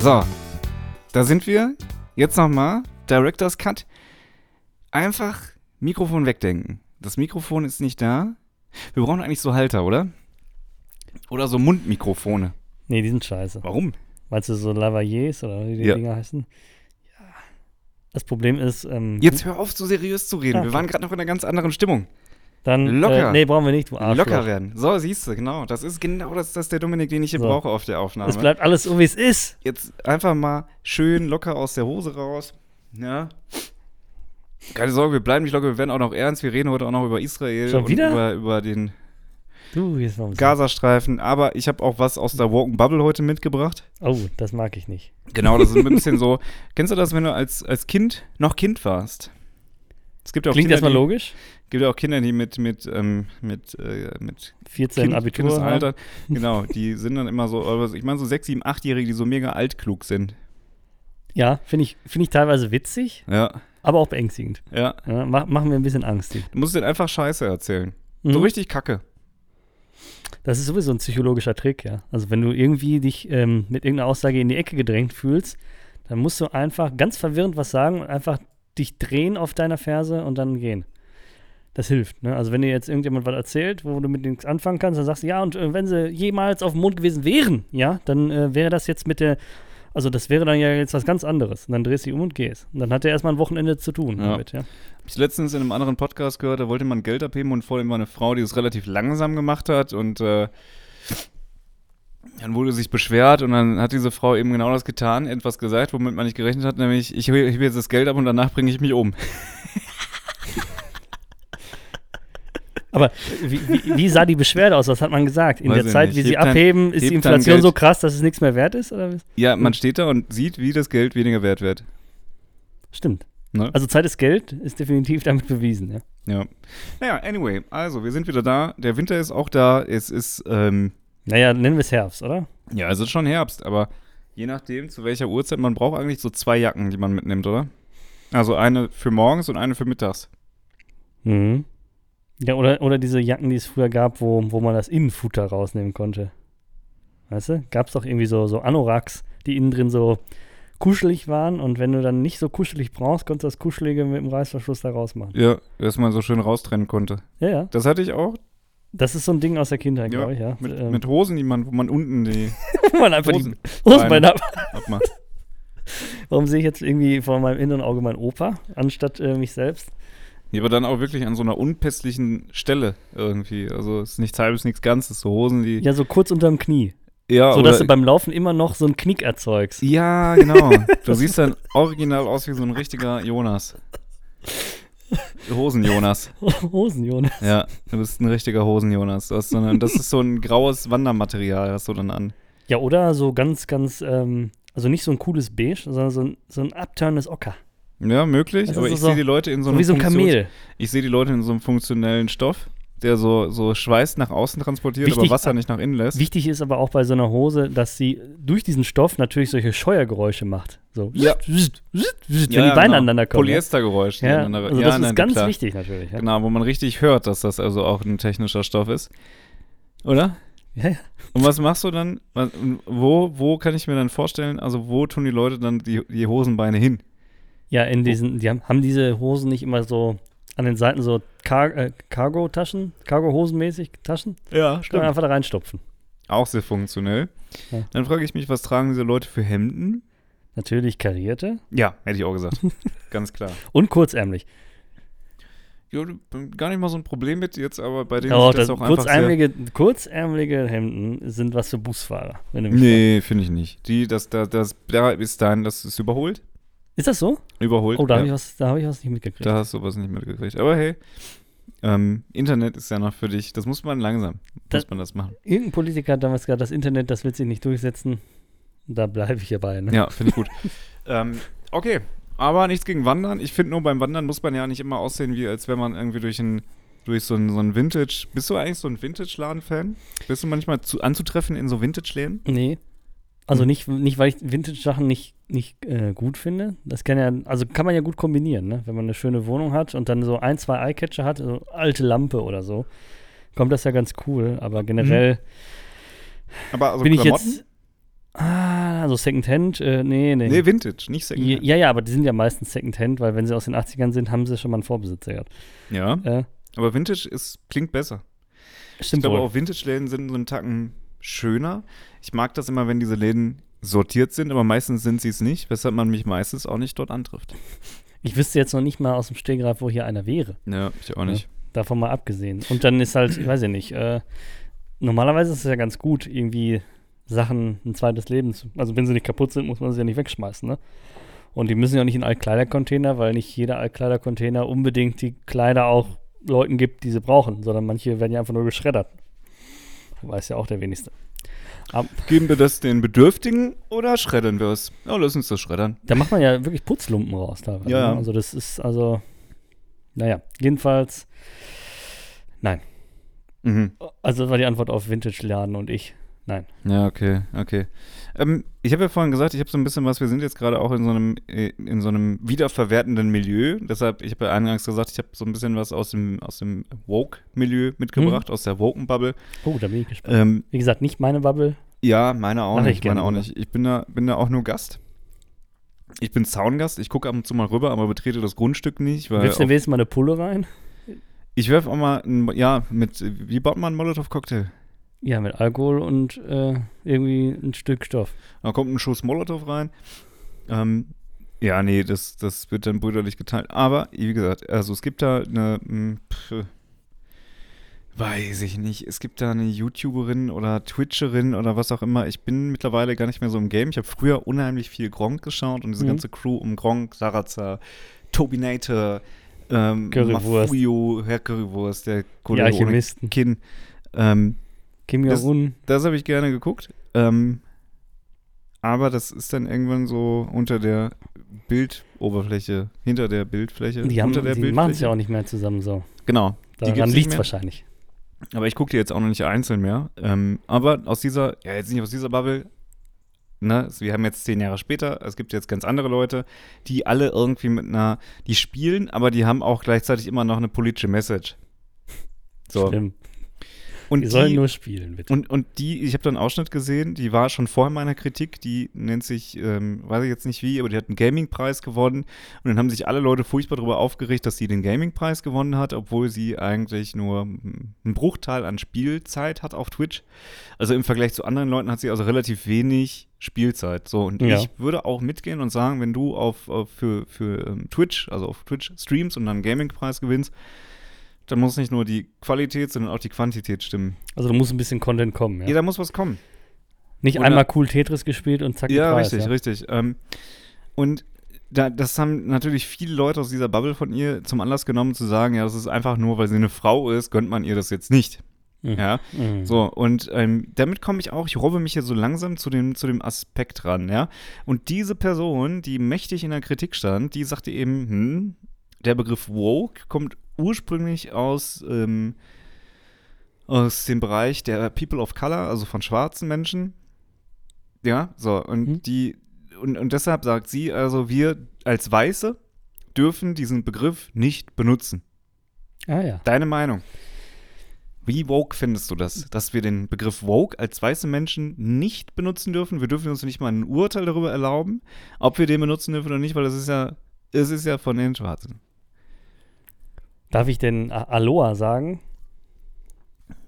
So, da sind wir. Jetzt nochmal. Director's Cut. Einfach Mikrofon wegdenken. Das Mikrofon ist nicht da. Wir brauchen eigentlich so Halter, oder? Oder so Mundmikrofone. Nee, die sind scheiße. Warum? Meinst du so Lavaliers oder wie die Ja. Dinger heißen? Ja. Das Problem ist, ähm, Jetzt hör auf, so seriös zu reden. Ja, Wir waren gerade noch in einer ganz anderen Stimmung. Dann locker. Äh, nee, brauchen wir nicht, du Arschloch. Locker werden. So, siehst du, genau. Das ist genau das, das ist der Dominik, den ich hier So. brauche auf der Aufnahme. Es bleibt alles so, wie es ist. Jetzt einfach mal schön locker aus der Hose raus. Ja. Keine Sorge, wir bleiben nicht locker, wir werden auch noch ernst. Wir reden heute auch noch über Israel Schon und wieder? über, über den Du, Gazastreifen. Aber ich habe auch was aus der Walking Bubble heute mitgebracht. Oh, das mag ich nicht. Genau, das ist ein bisschen so. Kennst du das, wenn du als, als Kind noch Kind warst? Es gibt ja auch Klingt Kinder, erstmal die, logisch. gibt ja auch Kinder, die mit, mit, ähm, mit, äh, mit 14 kind, Abitur. haben. Kindesalter, genau, die sind dann immer so, ich meine so sechs, sieben, achtjährige, die so mega altklug sind. Ja, finde ich, find ich teilweise witzig, Ja, aber auch beängstigend. ja. Ja, mach, machen mir ein bisschen Angst. Du musst denen einfach Scheiße erzählen. Mhm. So richtig kacke. Das ist sowieso ein psychologischer Trick, ja. Also wenn du irgendwie dich ähm, mit irgendeiner Aussage in die Ecke gedrängt fühlst, dann musst du einfach ganz verwirrend was sagen und einfach dich drehen auf deiner Ferse und dann gehen. Das hilft. Ne? Also wenn dir jetzt irgendjemand was erzählt, wo du mit nichts anfangen kannst, dann sagst du, ja, und äh, wenn sie jemals auf dem Mond gewesen wären, ja, dann äh, wäre das jetzt mit der, also das wäre dann ja jetzt was ganz anderes. Und dann drehst du dich um und gehst. Und dann hat er erstmal ein Wochenende zu tun Ja. damit, ja. Hab ich letztens in einem anderen Podcast gehört, da wollte man Geld abheben und vor ihm war eine Frau, die es relativ langsam gemacht hat und äh, dann wurde sich beschwert und dann hat diese Frau eben genau das getan, etwas gesagt, womit man nicht gerechnet hat, nämlich ich hebe jetzt das Geld ab und danach bringe ich mich um. Aber wie, wie, wie sah die Beschwerde aus? Was hat man gesagt? In Weiß der Zeit, nicht. wie sie Hebt abheben, ist die Inflation so krass, dass es nichts mehr wert ist? Oder? Ja, man steht da und sieht, wie das Geld weniger wert wird. Stimmt. Ne? Also Zeit ist Geld, ist definitiv damit bewiesen. Ja. Ja. Naja, anyway, also wir sind wieder da. Der Winter ist auch da. Es ist, ähm, Naja, nennen wir es Herbst, oder? ja, es ist schon Herbst, aber je nachdem, zu welcher Uhrzeit, man braucht eigentlich so zwei Jacken, die man mitnimmt, oder? Also eine für morgens und eine für mittags. Mhm. Ja, oder, oder diese Jacken, die es früher gab, wo, wo man das Innenfutter rausnehmen konnte. Weißt du? Gab es doch irgendwie so, so Anoraks, die innen drin so kuschelig waren und wenn du dann nicht so kuschelig brauchst, konntest du das Kuschelige mit dem Reißverschluss da rausmachen. Ja, dass man so schön raustrennen konnte. Ja, ja. Das hatte ich auch Das ist so ein Ding aus der Kindheit, Ja, glaube ich, ja. mit, Ähm, mit Hosen, die man, wo man unten die wo man einfach Hosen die Hosenbeine ab. abmacht. Warum sehe ich jetzt irgendwie vor meinem inneren Auge meinen Opa, anstatt äh, mich selbst? Ja, aber dann auch wirklich an so einer unpässlichen Stelle irgendwie. Also es ist nichts halbes, nichts Ganzes. So Hosen, die. Ja, so kurz unterm Knie. Ja, so dass du beim Laufen immer noch so einen Knick erzeugst. Ja, genau. Du siehst dann original aus wie so ein richtiger Jonas. Hosen-Jonas. Hosen, Jonas. Ja, du bist ein richtiger Hosen-Jonas. Das ist so ein graues Wandermaterial, hast du dann an. Ja, oder so ganz, ganz, ähm, also nicht so ein cooles Beige, sondern so ein, so ein abturnendes Ocker. Ja, möglich. Ist aber so- ich sehe die Leute in so einem wie so ein Kamel. Ich sehe die Leute in so einem funktionellen Stoff, der so, so Schweiß nach außen transportiert, Wichtig- aber Wasser nicht nach innen lässt. Wichtig ist aber auch bei so einer Hose, dass sie durch diesen Stoff natürlich solche Scheuergeräusche macht. So, Ja. wenn die Ja, Beine genau. aneinander kommen. Polyestergeräusch. die Ja, aneinander- also ja, das nein, ist ganz klar. wichtig natürlich. Ja. Genau, wo man richtig hört, dass das also auch ein technischer Stoff ist. Oder? Ja, ja. Und was machst du dann? Wo, wo kann ich mir dann vorstellen, also wo tun die Leute dann die, die Hosenbeine hin? Ja, in diesen, die haben, haben diese Hosen nicht immer so an den Seiten so Car äh, Cargo-Taschen, Cargo-Hosenmäßig Taschen? Ja, Kann man einfach da reinstopfen. Auch sehr funktionell. Ja. Dann frage ich mich, was tragen diese Leute für Hemden? Natürlich karierte Ja, hätte ich auch gesagt. Ganz klar. und kurzärmlich. Ja, gar nicht mal so ein Problem mit jetzt, aber bei denen Oh, sieht das das auch einfach sehr... kurzärmelige, kurzärmelige Hemden sind was für Busfahrer. Wenn du mich fragst. Nee, finde ich nicht. Die, das, das, das, da ist dein, das ist überholt. Ist das so? Überholt. Oh, da ja. habe ich, was- da hab ich was nicht mitgekriegt. Da hast du was nicht mitgekriegt. Aber hey, ähm, Internet ist ja noch für dich, das muss man langsam, Das- muss man das machen. Irgendein Politiker hat damals gesagt, das Internet, das wird sich nicht durchsetzen. Da bleibe ich hierbei. Ne? Ja, finde ich gut. ähm, okay, aber nichts gegen Wandern. Ich finde nur beim Wandern muss man ja nicht immer aussehen, wie als wenn man irgendwie durch ein durch so ein, so ein Vintage. Bist du eigentlich so ein Vintage-Laden-Fan? Bist du manchmal zu, anzutreffen in so Vintage-Läden? Nee. Also Hm. nicht, nicht, weil ich Vintage-Sachen nicht, nicht äh, gut finde. Das kann ja, also kann man ja gut kombinieren, ne? Wenn man eine schöne Wohnung hat und dann so ein, zwei Eyecatcher hat, so alte Lampe oder so, kommt das ja ganz cool. Aber generell Aber also bin ich Klamotten? jetzt. Ah, Ja, so Secondhand, äh, nee, nee. Nee, Vintage, nicht Secondhand. Ja, ja, aber die sind ja meistens Secondhand, weil wenn sie aus den 80ern sind, haben sie schon mal einen Vorbesitzer gehabt. Ja, Äh, aber Vintage ist, klingt besser. Ich stimmt glaube wohl. auch Vintage-Läden sind so einen Tacken schöner. Ich mag das immer, wenn diese Läden sortiert sind, aber meistens sind sie es nicht, weshalb man mich meistens auch nicht dort antrifft. Ich wüsste jetzt noch nicht mal aus dem Stehgreif, wo hier einer wäre. Ja, ich auch nicht. Davon mal abgesehen. Und dann ist halt, ich weiß ja nicht, äh, normalerweise ist es ja ganz gut, irgendwie Sachen ein zweites Leben zu. Also wenn sie nicht kaputt sind, muss man sie ja nicht wegschmeißen, ne? Und die müssen ja auch nicht in Altkleidercontainer, weil nicht jeder Altkleidercontainer unbedingt die Kleider auch Leuten gibt, die sie brauchen, sondern manche werden ja einfach nur geschreddert. Weiß ja auch der wenigste. Geben wir das den Bedürftigen oder schreddern wir es? Ja, lass uns das schreddern. Da macht man ja wirklich Putzlumpen raus teilweise. Ja. ne? Also das ist also, naja, jedenfalls, nein. Mhm. Also das war die Antwort auf Vintage-Laden und ich. Nein. Ja, okay, okay. Ähm, ich habe ja vorhin gesagt, ich habe so ein bisschen was, wir sind jetzt gerade auch in so einem, äh, in so einem wiederverwertenden Milieu. Deshalb, ich habe ja eingangs gesagt, ich habe so ein bisschen was aus dem, aus dem Woke-Milieu mitgebracht, aus der Woken-Bubble. Oh, da bin ich gespannt. Ähm, Wie gesagt, nicht meine Bubble. ja, meine auch Mach ich nicht, meine auch nicht. Ich bin da, bin da auch nur Gast. Ich bin Zaungast, ich gucke ab und zu mal rüber, aber betrete das Grundstück nicht, weil Willst du auf, wenigstens mal eine Pulle rein? ich werfe auch mal, ein, ja, mit, wie baut man einen Molotow-Cocktail? Ja, mit Alkohol und äh, irgendwie ein Stück Stoff. Da kommt ein Schuss Molotow rein. Ähm, ja, nee, das, das wird dann brüderlich geteilt. Aber, wie gesagt, also es gibt da eine, hm, pf, weiß ich nicht, es gibt da eine YouTuberin oder Twitcherin oder was auch immer. Ich bin mittlerweile gar nicht mehr so im Game. Ich habe früher unheimlich viel Gronk geschaut und diese Mhm. ganze Crew um Gronk, Sarazar, Tobinator, ähm, Currywurst. Mafuyo, Herr Currywurst, der Kollege ohne. Kinn. Ähm, Kim Das- Jong-un. das habe ich gerne geguckt. Ähm, aber das ist dann irgendwann so unter der Bildoberfläche, hinter der Bildfläche. Die, haben, die machen es ja auch nicht mehr zusammen so. Genau. Die Daran liegt es wahrscheinlich. Aber ich gucke die jetzt auch noch nicht einzeln mehr. Ähm, aber aus dieser, ja, jetzt nicht aus dieser Bubble, ne, es- wir haben jetzt zehn Jahre später, es gibt jetzt ganz andere Leute, die alle irgendwie mit einer, die spielen, aber die haben auch gleichzeitig immer noch eine politische Message. So. Stimmt. Und Die sollen nur spielen, bitte. Und, und die, ich habe da einen Ausschnitt gesehen, die war schon vor meiner Kritik, die nennt sich, ähm, weiß ich jetzt nicht wie, aber die hat einen Gaming-Preis gewonnen. Und dann haben sich alle Leute furchtbar darüber aufgeregt, dass sie den Gaming-Preis gewonnen hat, obwohl sie eigentlich nur einen Bruchteil an Spielzeit hat auf Twitch. Also im Vergleich zu anderen Leuten hat sie also relativ wenig Spielzeit. So, und Ja. ich würde auch mitgehen und sagen, wenn du auf, auf für, für ähm, Twitch, also auf Twitch streamst und dann einen Gaming-Preis gewinnst, dann muss nicht nur die Qualität, sondern auch die Quantität stimmen. Also da muss ein bisschen Content kommen, ja. Ja, da muss was kommen. Nicht Oder- einmal cool Tetris gespielt und zack, Ja, Preis, richtig, ja. richtig. Ähm, und da, das haben natürlich viele Leute aus dieser Bubble von ihr zum Anlass genommen, zu sagen, ja, das ist einfach nur, weil sie eine Frau ist, gönnt man ihr das jetzt nicht. Mhm. Ja, Mhm. so, und ähm, damit komme ich auch, ich robbe mich hier so langsam zu dem, zu dem Aspekt ran, ja. Und diese Person, die mächtig in der Kritik stand, die sagte eben, hm, der Begriff woke kommt ursprünglich aus, ähm, aus dem Bereich der People of Color, also von schwarzen Menschen. Ja, so, und Mhm. die, und, und deshalb sagt sie, also wir als Weiße dürfen diesen Begriff nicht benutzen. Ah ja. Deine Meinung. Wie woke findest du das, dass wir den Begriff woke als weiße Menschen nicht benutzen dürfen? Wir dürfen uns nicht mal ein Urteil darüber erlauben, ob wir den benutzen dürfen oder nicht, weil das ist ja, es ist ja von den Schwarzen. Darf ich denn Aloha sagen?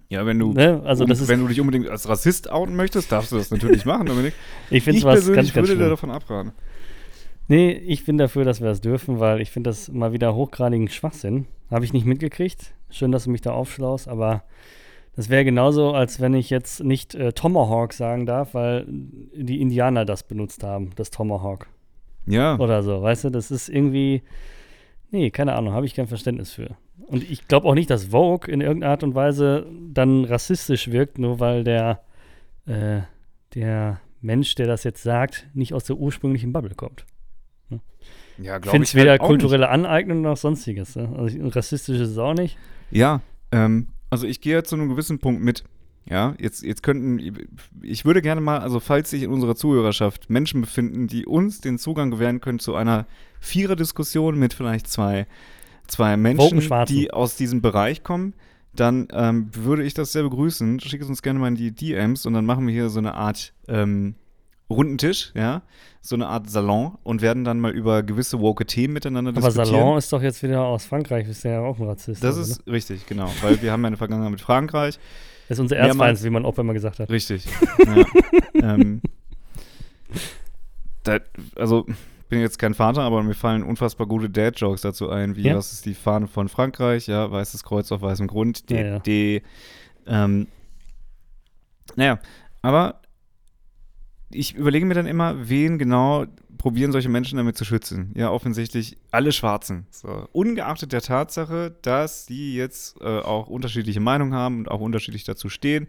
Ja, wenn du, Ne? Also das ist, wenn du dich unbedingt als Rassist outen möchtest, darfst du das natürlich machen, Dominik. ich finde es was persönlich ganz, ganz würde dir schlimm. davon abraten. Nee, ich bin dafür, dass wir das dürfen, weil ich finde das mal wieder hochgradigen Schwachsinn. Habe ich nicht mitgekriegt. Schön, dass du mich da aufschlaust, aber das wäre genauso, als wenn ich jetzt nicht äh, Tomahawk sagen darf, weil die Indianer das benutzt haben, das Tomahawk Ja, oder so. Weißt du, das ist irgendwie. Nee, keine Ahnung, habe ich kein Verständnis für. Und ich glaube auch nicht, dass Vogue in irgendeiner Art und Weise dann rassistisch wirkt, nur weil der, äh, der Mensch, der das jetzt sagt, nicht aus der ursprünglichen Bubble kommt. ja Ich glaube finde ich es weder halt auch nicht. kulturelle Aneignung noch sonstiges. Ne? Also ich- rassistisch ist es auch nicht. Ja, ähm, also ich gehe zu einem gewissen Punkt mit. Ja, jetzt, jetzt könnten, ich würde gerne mal, also falls sich in unserer Zuhörerschaft Menschen befinden, die uns den Zugang gewähren können zu einer Vierer-Diskussion mit vielleicht zwei, zwei Menschen, die aus diesem Bereich kommen, dann ähm, würde ich das sehr begrüßen. Schick es uns gerne mal in die DMs und dann machen wir hier so eine Art ähm, runden Tisch, ja, so eine Art Salon und werden dann mal über gewisse woke Themen miteinander Aber diskutieren. Salon ist doch jetzt wieder aus Frankreich, ist ja auch ein Rassist. Das oder? ist richtig, genau, weil wir haben ja eine Vergangenheit mit Frankreich. Das ist unser Erzfeind, wie mein Opa immer gesagt hat. Richtig. ja. ähm, da, also, bin jetzt kein Vater, aber mir fallen unfassbar gute Dad-Jokes dazu ein, wie Ja. was ist die Fahne von Frankreich, ja, weißes Kreuz auf weißem Grund, D, Ja, ja. D, ähm, naja, aber ich überlege mir dann immer, wen genau probieren solche Menschen damit zu schützen. Ja, offensichtlich alle Schwarzen. So. Ungeachtet der Tatsache, dass die jetzt äh, auch unterschiedliche Meinungen haben und auch unterschiedlich dazu stehen.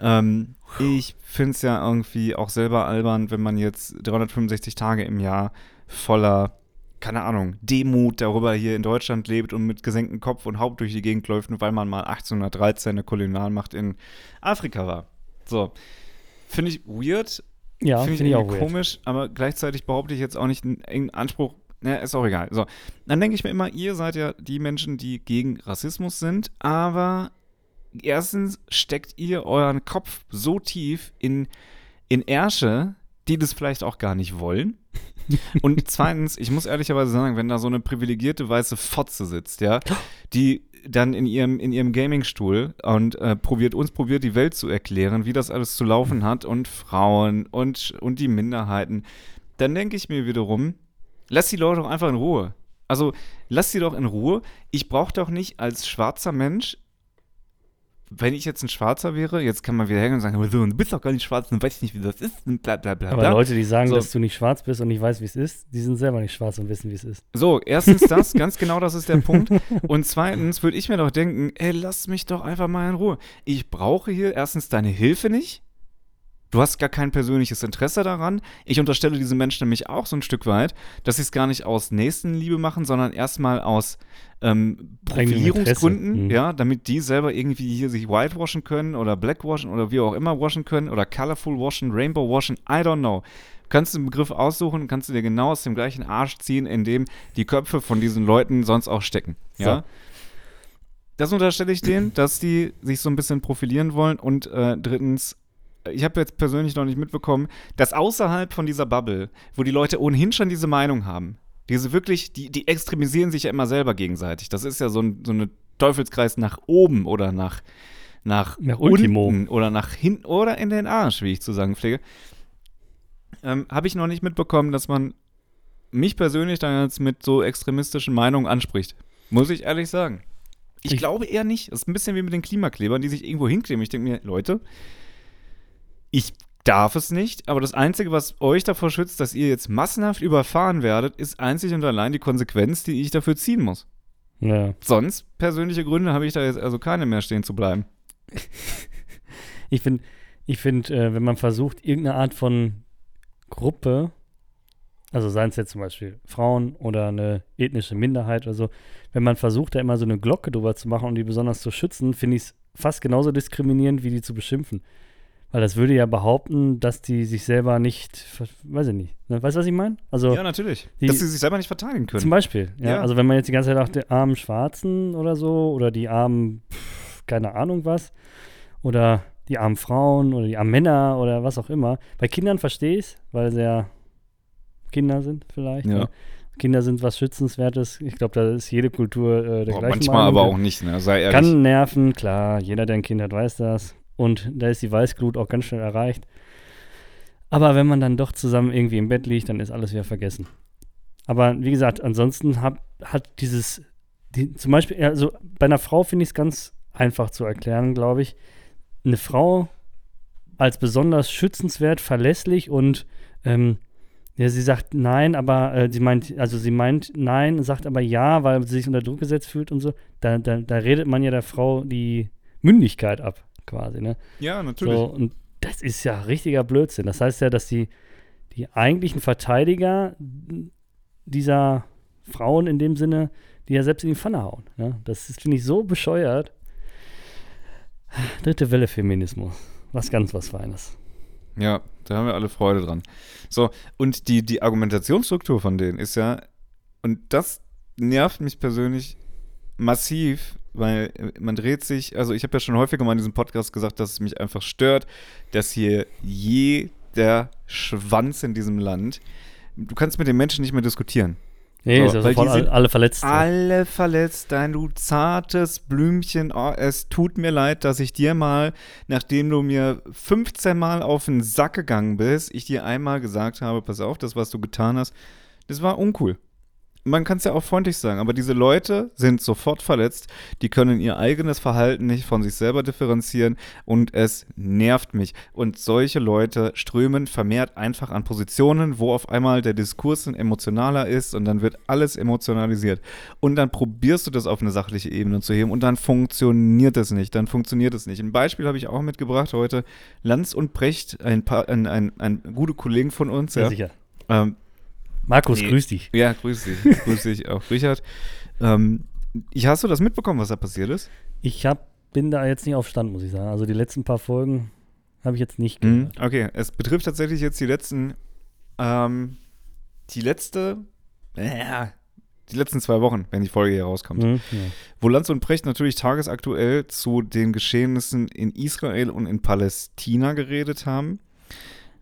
Ähm, ich finde es ja irgendwie auch selber albern, wenn man jetzt 365 Tage im Jahr voller, keine Ahnung, Demut darüber hier in Deutschland lebt und mit gesenktem Kopf und Haupt durch die Gegend läuft, nur weil man mal 1813 eine Kolonialmacht in Afrika war. So. Finde ich weird, Ja, Finde ich, finde ich auch irgendwie weird. komisch, aber gleichzeitig behaupte ich jetzt auch nicht einen Anspruch. Na, ist auch egal. So, dann denke ich mir immer, ihr seid ja die Menschen, die gegen Rassismus sind, aber erstens steckt ihr euren Kopf so tief in, in Ärsche, die das vielleicht auch gar nicht wollen. Und zweitens, ich muss ehrlicherweise sagen, wenn da so eine privilegierte weiße Fotze sitzt, ja, die dann in ihrem, in ihrem Gamingstuhl und äh, probiert, uns probiert, die Welt zu erklären, wie das alles zu laufen hat und Frauen und, und die Minderheiten, dann denke ich mir wiederum, lass die Leute doch einfach in Ruhe. Also, lass sie doch in Ruhe. Ich brauche doch nicht als schwarzer Mensch, wenn ich jetzt ein Schwarzer wäre, jetzt kann man wieder hängen und sagen, du bist doch gar nicht schwarz und weißt nicht, wie das ist und bla bla bla Aber. Leute, die sagen, So. dass du nicht schwarz bist und nicht weißt, wie es ist, die sind selber nicht schwarz und wissen, wie es ist. So, erstens das, ganz genau das ist der Punkt. Und zweitens würde ich mir doch denken, ey, lass mich doch einfach mal in Ruhe. Ich brauche hier erstens deine Hilfe nicht. Du hast gar kein persönliches Interesse daran. Ich unterstelle diesen Menschen nämlich auch so ein Stück weit, dass sie es gar nicht aus Nächstenliebe machen, sondern erstmal aus ähm, Profilierungsgründen. Mhm. ja, damit die selber irgendwie hier sich whitewashen können oder blackwashen oder wie auch immer washen können oder colorful washen, rainbow washen, I don't know. Kannst du einen Begriff aussuchen kannst du dir genau aus dem gleichen Arsch ziehen, in dem die Köpfe von diesen Leuten sonst auch stecken. Ja. So. Das unterstelle ich denen, dass die sich so ein bisschen profilieren wollen. Und äh, drittens, ich habe jetzt persönlich noch nicht mitbekommen, dass außerhalb von dieser Bubble, wo die Leute ohnehin schon diese Meinung haben, diese wirklich, die, die extremisieren sich ja immer selber gegenseitig. Das ist ja so ein, so eine Teufelskreis nach oben oder nach, nach, Nach Ultimo. unten oder nach hinten oder in den Arsch, wie ich zu sagen pflege. Ähm, habe ich noch nicht mitbekommen, dass man mich persönlich dann jetzt mit so extremistischen Meinungen anspricht. Muss ich ehrlich sagen. Ich, Ich- glaube eher nicht. Das ist ein bisschen wie mit den Klimaklebern, die sich irgendwo hinkleben. Ich denke mir, Leute, ich darf es nicht, aber das Einzige, was euch davor schützt, dass ihr jetzt massenhaft überfahren werdet, ist einzig und allein die Konsequenz, die ich dafür ziehen muss. Ja. Sonst, persönliche Gründe, habe ich da jetzt also keine mehr stehen zu bleiben. Ich finde, ich find, äh, wenn man versucht, irgendeine Art von Gruppe, also seien es jetzt zum Beispiel Frauen oder eine ethnische Minderheit oder so, wenn man versucht, da immer so eine Glocke drüber zu machen und die besonders zu schützen, finde ich es fast genauso diskriminierend, wie die zu beschimpfen. Weil das würde ja behaupten, dass die sich selber nicht, weiß ich nicht. Ne? Weißt du, was ich meine? Also Ja, natürlich. die- dass sie sich selber nicht verteidigen können. zum Beispiel, ja? Ja. Also wenn man jetzt die ganze Zeit auch die armen Schwarzen oder so oder die armen, pff, keine Ahnung was, oder die armen Frauen oder die armen Männer oder was auch immer. Bei Kindern verstehe ich es, weil sie ja Kinder sind vielleicht. Ja. Ne? Kinder sind was Schützenswertes. Ich glaube, da ist jede Kultur äh, der Boah, gleichen manchmal Meinung. aber auch nicht, ne? Sei ehrlich. Kann nerven, klar. Jeder, der ein Kind hat, weiß das. Und da ist die Weißglut auch ganz schnell erreicht. Aber wenn man dann doch zusammen irgendwie im Bett liegt, dann ist alles wieder vergessen. Aber wie gesagt, ansonsten hat, hat dieses, die, zum Beispiel, also bei einer Frau finde ich es ganz einfach zu erklären, glaube ich. Eine Frau als besonders schützenswert, verlässlich und ähm, ja, sie sagt nein, aber äh, sie meint, also sie meint nein, sagt aber ja, weil sie sich unter Druck gesetzt fühlt und so. Da, da, da redet man ja der Frau die Mündigkeit ab, quasi, ne? ja, natürlich. So, und das ist ja richtiger Blödsinn. Das heißt ja, dass die, die eigentlichen Verteidiger dieser Frauen in dem Sinne, die ja selbst in die Pfanne hauen. Ne? Das ist, finde ich, so bescheuert. Dritte Welle Feminismus. Was ganz was Feines. Ja, da haben wir alle Freude dran. So, und die, die Argumentationsstruktur von denen ist ja, und das nervt mich persönlich massiv, weil äh, man dreht sich, also ich habe ja schon häufiger mal in diesem Podcast gesagt, dass es mich einfach stört, dass hier der Schwanz in diesem Land. Du kannst mit den Menschen nicht mehr diskutieren. Nee, So, ist die alle, sind alle verletzt. Alle verletzt, dein du zartes Blümchen. Oh, es tut mir leid, dass ich dir mal, nachdem du mir 15 Mal auf den Sack gegangen bist, ich dir einmal gesagt habe, pass auf, das, was du getan hast, das war uncool. Man kann es ja auch freundlich sagen, aber diese Leute sind sofort verletzt, die können ihr eigenes Verhalten nicht von sich selber differenzieren und es nervt mich. Und solche Leute strömen vermehrt einfach an Positionen, wo auf einmal der Diskurs emotionaler ist und dann wird alles emotionalisiert. Und dann probierst du das auf eine sachliche Ebene zu heben und dann funktioniert es nicht, dann funktioniert es nicht. Ein Beispiel habe ich auch mitgebracht heute. Lanz und Brecht, ein, paar, ein, ein, ein gute Kollegen von uns, Ja, ja, sicher. ähm, Markus, Nee. grüß dich. ja, grüß dich. grüß dich auch, Richard. Ähm, hast du das mitbekommen, was da passiert ist? Ich hab, bin da jetzt nicht auf Stand, muss ich sagen. Also die letzten paar Folgen habe ich jetzt nicht Mhm. gehört. Okay, es betrifft tatsächlich jetzt die letzten, ähm, die letzte, äh, die letzten zwei Wochen, wenn die Folge hier rauskommt. Mhm. Ja. Wo Lanz und Brecht natürlich tagesaktuell zu den Geschehnissen in Israel und in Palästina geredet haben.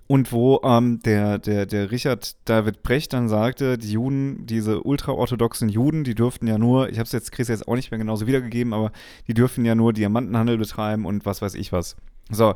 Und wo ähm, der, der, der Richard David Brecht dann sagte, die Juden, diese ultraorthodoxen Juden, die dürften ja nur, ich habe es jetzt, Chris jetzt auch nicht mehr genauso wiedergegeben, aber die dürfen ja nur Diamantenhandel betreiben und was weiß ich was. So,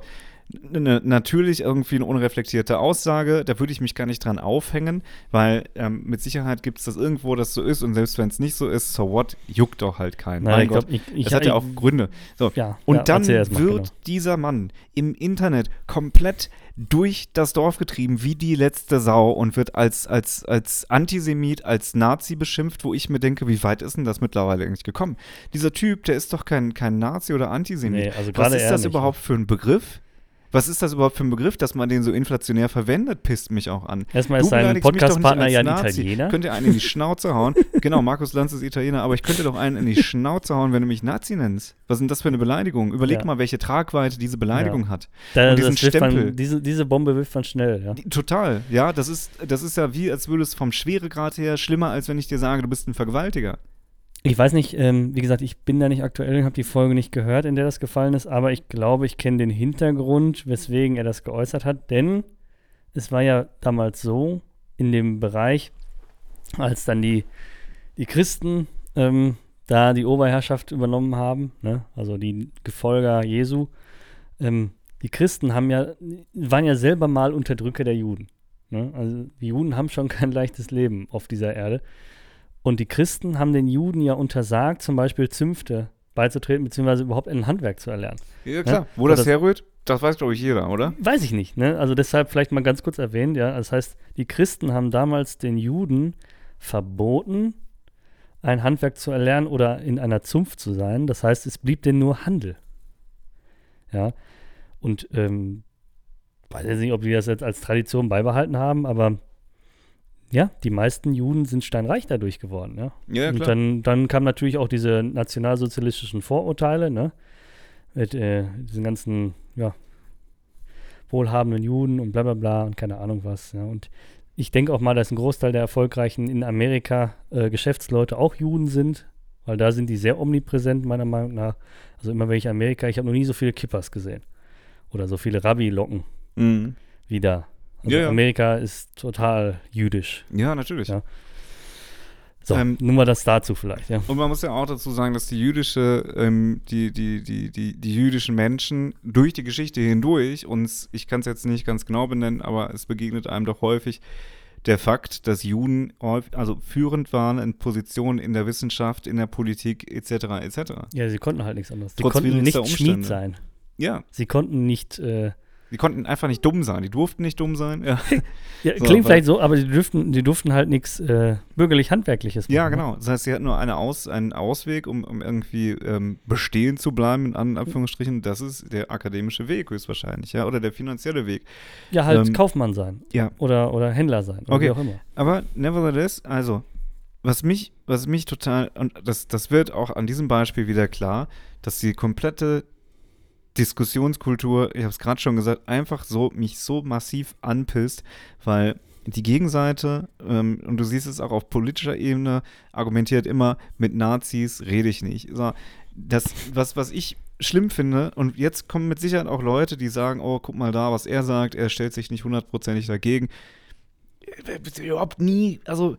n- natürlich irgendwie eine unreflektierte Aussage, da würde ich mich gar nicht dran aufhängen, weil ähm, mit Sicherheit gibt es das irgendwo, dass so ist und selbst wenn es nicht so ist, so what, juckt doch halt keinen. Nein, mein ich Gott, glaub, ich, ich, das hat ja auch Gründe. So, Ja, und ja, dann mal, wird genau. dieser Mann im Internet komplett durch das Dorf getrieben, wie die letzte Sau und wird als, als, als Antisemit, als Nazi beschimpft, wo ich mir denke, wie weit ist denn das mittlerweile eigentlich gekommen? Dieser Typ, der ist doch kein, kein Nazi oder Antisemit. Nee, also Was ist das nicht, überhaupt für ein Begriff? Was ist das überhaupt für ein Begriff, dass man den so inflationär verwendet, pisst mich auch an. Erstmal ist sein Podcast-Partner ja ein Nazi. Italiener. Könnt ihr einen in die Schnauze hauen? genau, Markus Lanz ist Italiener, aber ich könnte doch einen in die Schnauze hauen, wenn du mich Nazi nennst. Was ist denn das für eine Beleidigung? Überleg Ja. mal, welche Tragweite diese Beleidigung hat. Da, und diesen Stempel. Man, diese, diese Bombe wirft man schnell, ja. Die- Total, ja, das ist, das ist ja wie, als würde es vom Schweregrad her schlimmer, als wenn ich dir sage, du bist ein Vergewaltiger. Ich weiß nicht, ähm, wie gesagt, ich bin da nicht aktuell, habe die Folge nicht gehört, in der das gefallen ist, aber ich glaube, ich kenne den Hintergrund, weswegen er das geäußert hat, denn es war ja damals so, in dem Bereich, als dann die, die Christen ähm, da die Oberherrschaft übernommen haben, ne? also die Gefolger Jesu, ähm, die Christen haben ja, waren ja selber mal Unterdrücker der Juden. Ne? Also die Juden haben schon kein leichtes Leben auf dieser Erde. Und die Christen haben den Juden ja untersagt, zum Beispiel Zünfte beizutreten, beziehungsweise überhaupt ein Handwerk zu erlernen. Ja, klar. Wo Oder das das- herrührt, das weiß, glaube ich, jeder, oder? Weiß ich nicht, ne? Also deshalb vielleicht mal ganz kurz erwähnt, ja. Das heißt, die Christen haben damals den Juden verboten, ein Handwerk zu erlernen oder in einer Zunft zu sein. Das heißt, es blieb denen nur Handel. Ja. Und ähm, weiß jetzt nicht, ob die das jetzt als Tradition beibehalten haben, aber ja, die meisten Juden sind steinreich dadurch geworden, ja. Ja, Und klar. dann, dann kamen natürlich auch diese nationalsozialistischen Vorurteile, ne? Mit äh, diesen ganzen, ja, wohlhabenden Juden und bla bla bla und keine Ahnung was. Ja. Und ich denke auch mal, dass ein Großteil der erfolgreichen in Amerika äh, Geschäftsleute auch Juden sind, weil da sind die sehr omnipräsent, meiner Meinung nach. Also immer wenn ich Amerika, ich habe noch nie so viele Kippers gesehen. Oder so viele Rabbi-Locken Mhm. wie da. Also Ja. Amerika ist total jüdisch. Ja, natürlich. Ja. So, Ähm, nur mal das dazu vielleicht, ja. Und man muss ja auch dazu sagen, dass die jüdische, ähm, die, die, die, die, die jüdischen Menschen durch die Geschichte hindurch uns, ich kann es jetzt nicht ganz genau benennen, aber es begegnet einem doch häufig der Fakt, dass Juden also führend waren in Positionen in der Wissenschaft, in der Politik etc. etc. Ja, sie konnten halt nichts anderes. Sie Trotz konnten nicht Schmied sein. Ja, Sie konnten nicht, äh, die konnten einfach nicht dumm sein. Die durften nicht dumm sein. Ja, ja, So, klingt vielleicht so, aber sie durften, die durften halt nichts äh, bürgerlich-handwerkliches ja machen, ne? genau. Das heißt, sie hatten nur eine Aus, einen Ausweg, um, um irgendwie ähm, bestehen zu bleiben, in An- Anführungsstrichen. Das ist der akademische Weg höchstwahrscheinlich, ja, oder der finanzielle Weg. Ja, halt Ähm, Kaufmann sein. ja. Oder, oder Händler sein. Oder Okay. wie auch immer. Aber nevertheless, also, was mich, was mich total, und das, das wird auch an diesem Beispiel wieder klar, dass die komplette Diskussionskultur, ich habe es gerade schon gesagt, einfach so mich so massiv anpisst, weil die Gegenseite, ähm, und du siehst es auch auf politischer Ebene, argumentiert immer, mit Nazis rede ich nicht. So, das, was, was ich schlimm finde, und jetzt kommen mit Sicherheit auch Leute, die sagen, oh, guck mal da, was er sagt, er stellt sich nicht hundertprozentig dagegen. Äh, Überhaupt nie, also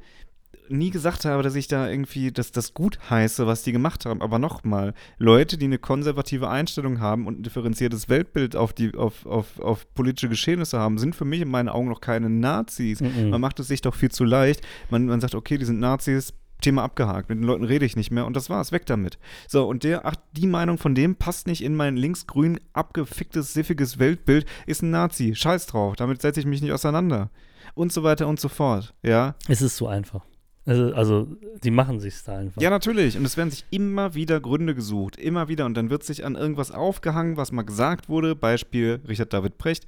nie gesagt habe, dass ich da irgendwie das, das gut heiße, was die gemacht haben. Aber nochmal, Leute, die eine konservative Einstellung haben und ein differenziertes Weltbild auf, die, auf, auf, auf politische Geschehnisse haben, sind für mich in meinen Augen noch keine Nazis. Mhm. Man macht es sich doch viel zu leicht. Man, man sagt, okay, die sind Nazis, Thema abgehakt. Mit den Leuten rede ich nicht mehr und das war's, weg damit. So, und der, ach, die Meinung von dem passt nicht in mein linksgrün abgeficktes, siffiges Weltbild, ist ein Nazi. Scheiß drauf, damit setze ich mich nicht auseinander. Und so weiter und so fort, ja. Es ist so einfach. Also, also die machen sich's da einfach. Ja, natürlich. Und es werden sich immer wieder Gründe gesucht. Immer wieder. Und dann wird sich an irgendwas aufgehangen, was mal gesagt wurde. Beispiel Richard David Precht.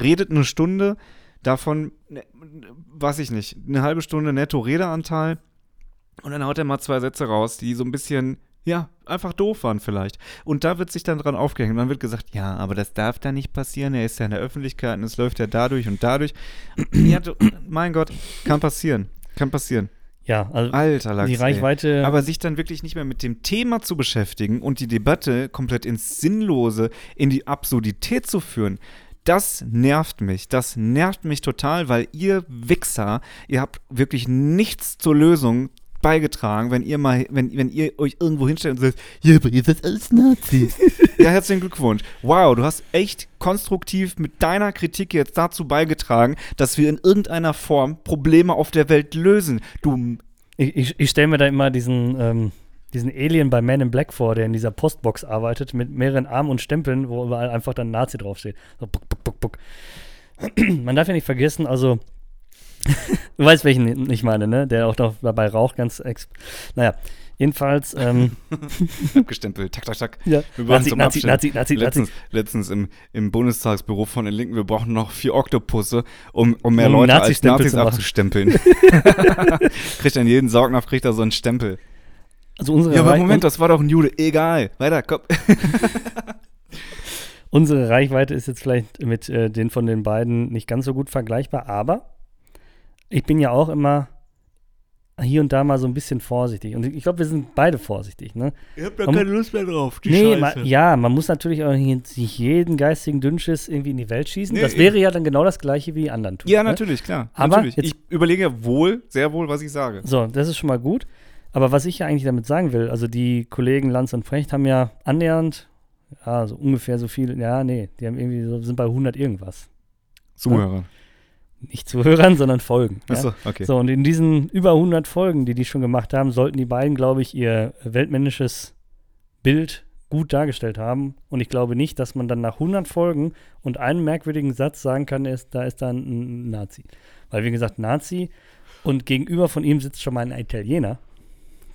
Redet eine Stunde, davon, ne, weiß ich nicht, eine halbe Stunde netto Redeanteil. Und dann haut er mal zwei Sätze raus, die so ein bisschen, ja, einfach doof waren vielleicht. Und da wird sich dann dran aufgehängt. Dann wird gesagt, ja, aber das darf da nicht passieren. Er ist ja in der Öffentlichkeit und es läuft ja dadurch und dadurch. ja, mein Gott, kann passieren. Kann passieren. Ja, also Alter Lachs, die ey. Reichweite. Aber sich dann wirklich nicht mehr mit dem Thema zu beschäftigen und die Debatte komplett ins Sinnlose, in die Absurdität zu führen, das nervt mich. Das nervt mich total, weil ihr Wichser, ihr habt wirklich nichts zur Lösung beigetragen, wenn ihr mal, wenn, wenn ihr euch irgendwo hinstellt und sagt, ja, aber ihr seid alles Nazis. ja, herzlichen Glückwunsch. Wow, du hast echt konstruktiv mit deiner Kritik jetzt dazu beigetragen, dass wir in irgendeiner Form Probleme auf der Welt lösen. Du ich ich, ich stelle mir da immer diesen, ähm, diesen Alien bei Man in Black vor, der in dieser Postbox arbeitet mit mehreren Armen und Stempeln, wo überall einfach dann Nazi draufsteht. So, buck, buck, buck, buck. Man darf ja nicht vergessen, also du weißt, welchen ich meine, ne? Der auch noch dabei raucht, ganz ex. Naja, jedenfalls, ähm, abgestempelt. Tak, tak, tak. ja, Wir Nazi, Nazi. Nazi, Nazi, Nazi. Letztens, letztens im, im Bundestagsbüro von den Linken, wir brauchen noch vier Oktopusse, um, um mehr Um Leute als Nazi-Stempel Nazis abzustempeln. kriegt dann jeden Saugnapf, kriegt er so einen Stempel. Also unsere, Ja, aber Moment, das war doch ein Jude. Egal. Weiter, komm. unsere Reichweite ist jetzt vielleicht mit äh, den von den beiden nicht ganz so gut vergleichbar, aber ich bin ja auch immer hier und da mal so ein bisschen vorsichtig. Und ich glaube, wir sind beide vorsichtig, ne? Ihr habt da keine Lust mehr drauf, die nee, Scheiße. ma, ja, man muss natürlich auch nicht jeden geistigen Dünnschiss irgendwie in die Welt schießen. Nee, das wäre ja dann genau das Gleiche wie die anderen tun. Ja, ne? natürlich, klar. Aber natürlich. jetzt- ich überlege ja wohl, sehr wohl, was ich sage. So, das ist schon mal gut. Aber was ich ja eigentlich damit sagen will, also die Kollegen Lanz und Frecht haben ja annähernd, ja, so ungefähr so viel, ja, nee, die haben irgendwie so, sind bei 100 irgendwas. Zuhörer. Nicht Zuhörern, sondern Folgen. Ja? Achso, okay. So, und in diesen über 100 Folgen, die die schon gemacht haben, sollten die beiden, glaube ich, ihr weltmännisches Bild gut dargestellt haben. Und ich glaube nicht, dass man dann nach 100 Folgen und einem merkwürdigen Satz sagen kann, ist, da ist dann ein Nazi. Weil, wie gesagt, Nazi und gegenüber von ihm sitzt schon mal ein Italiener.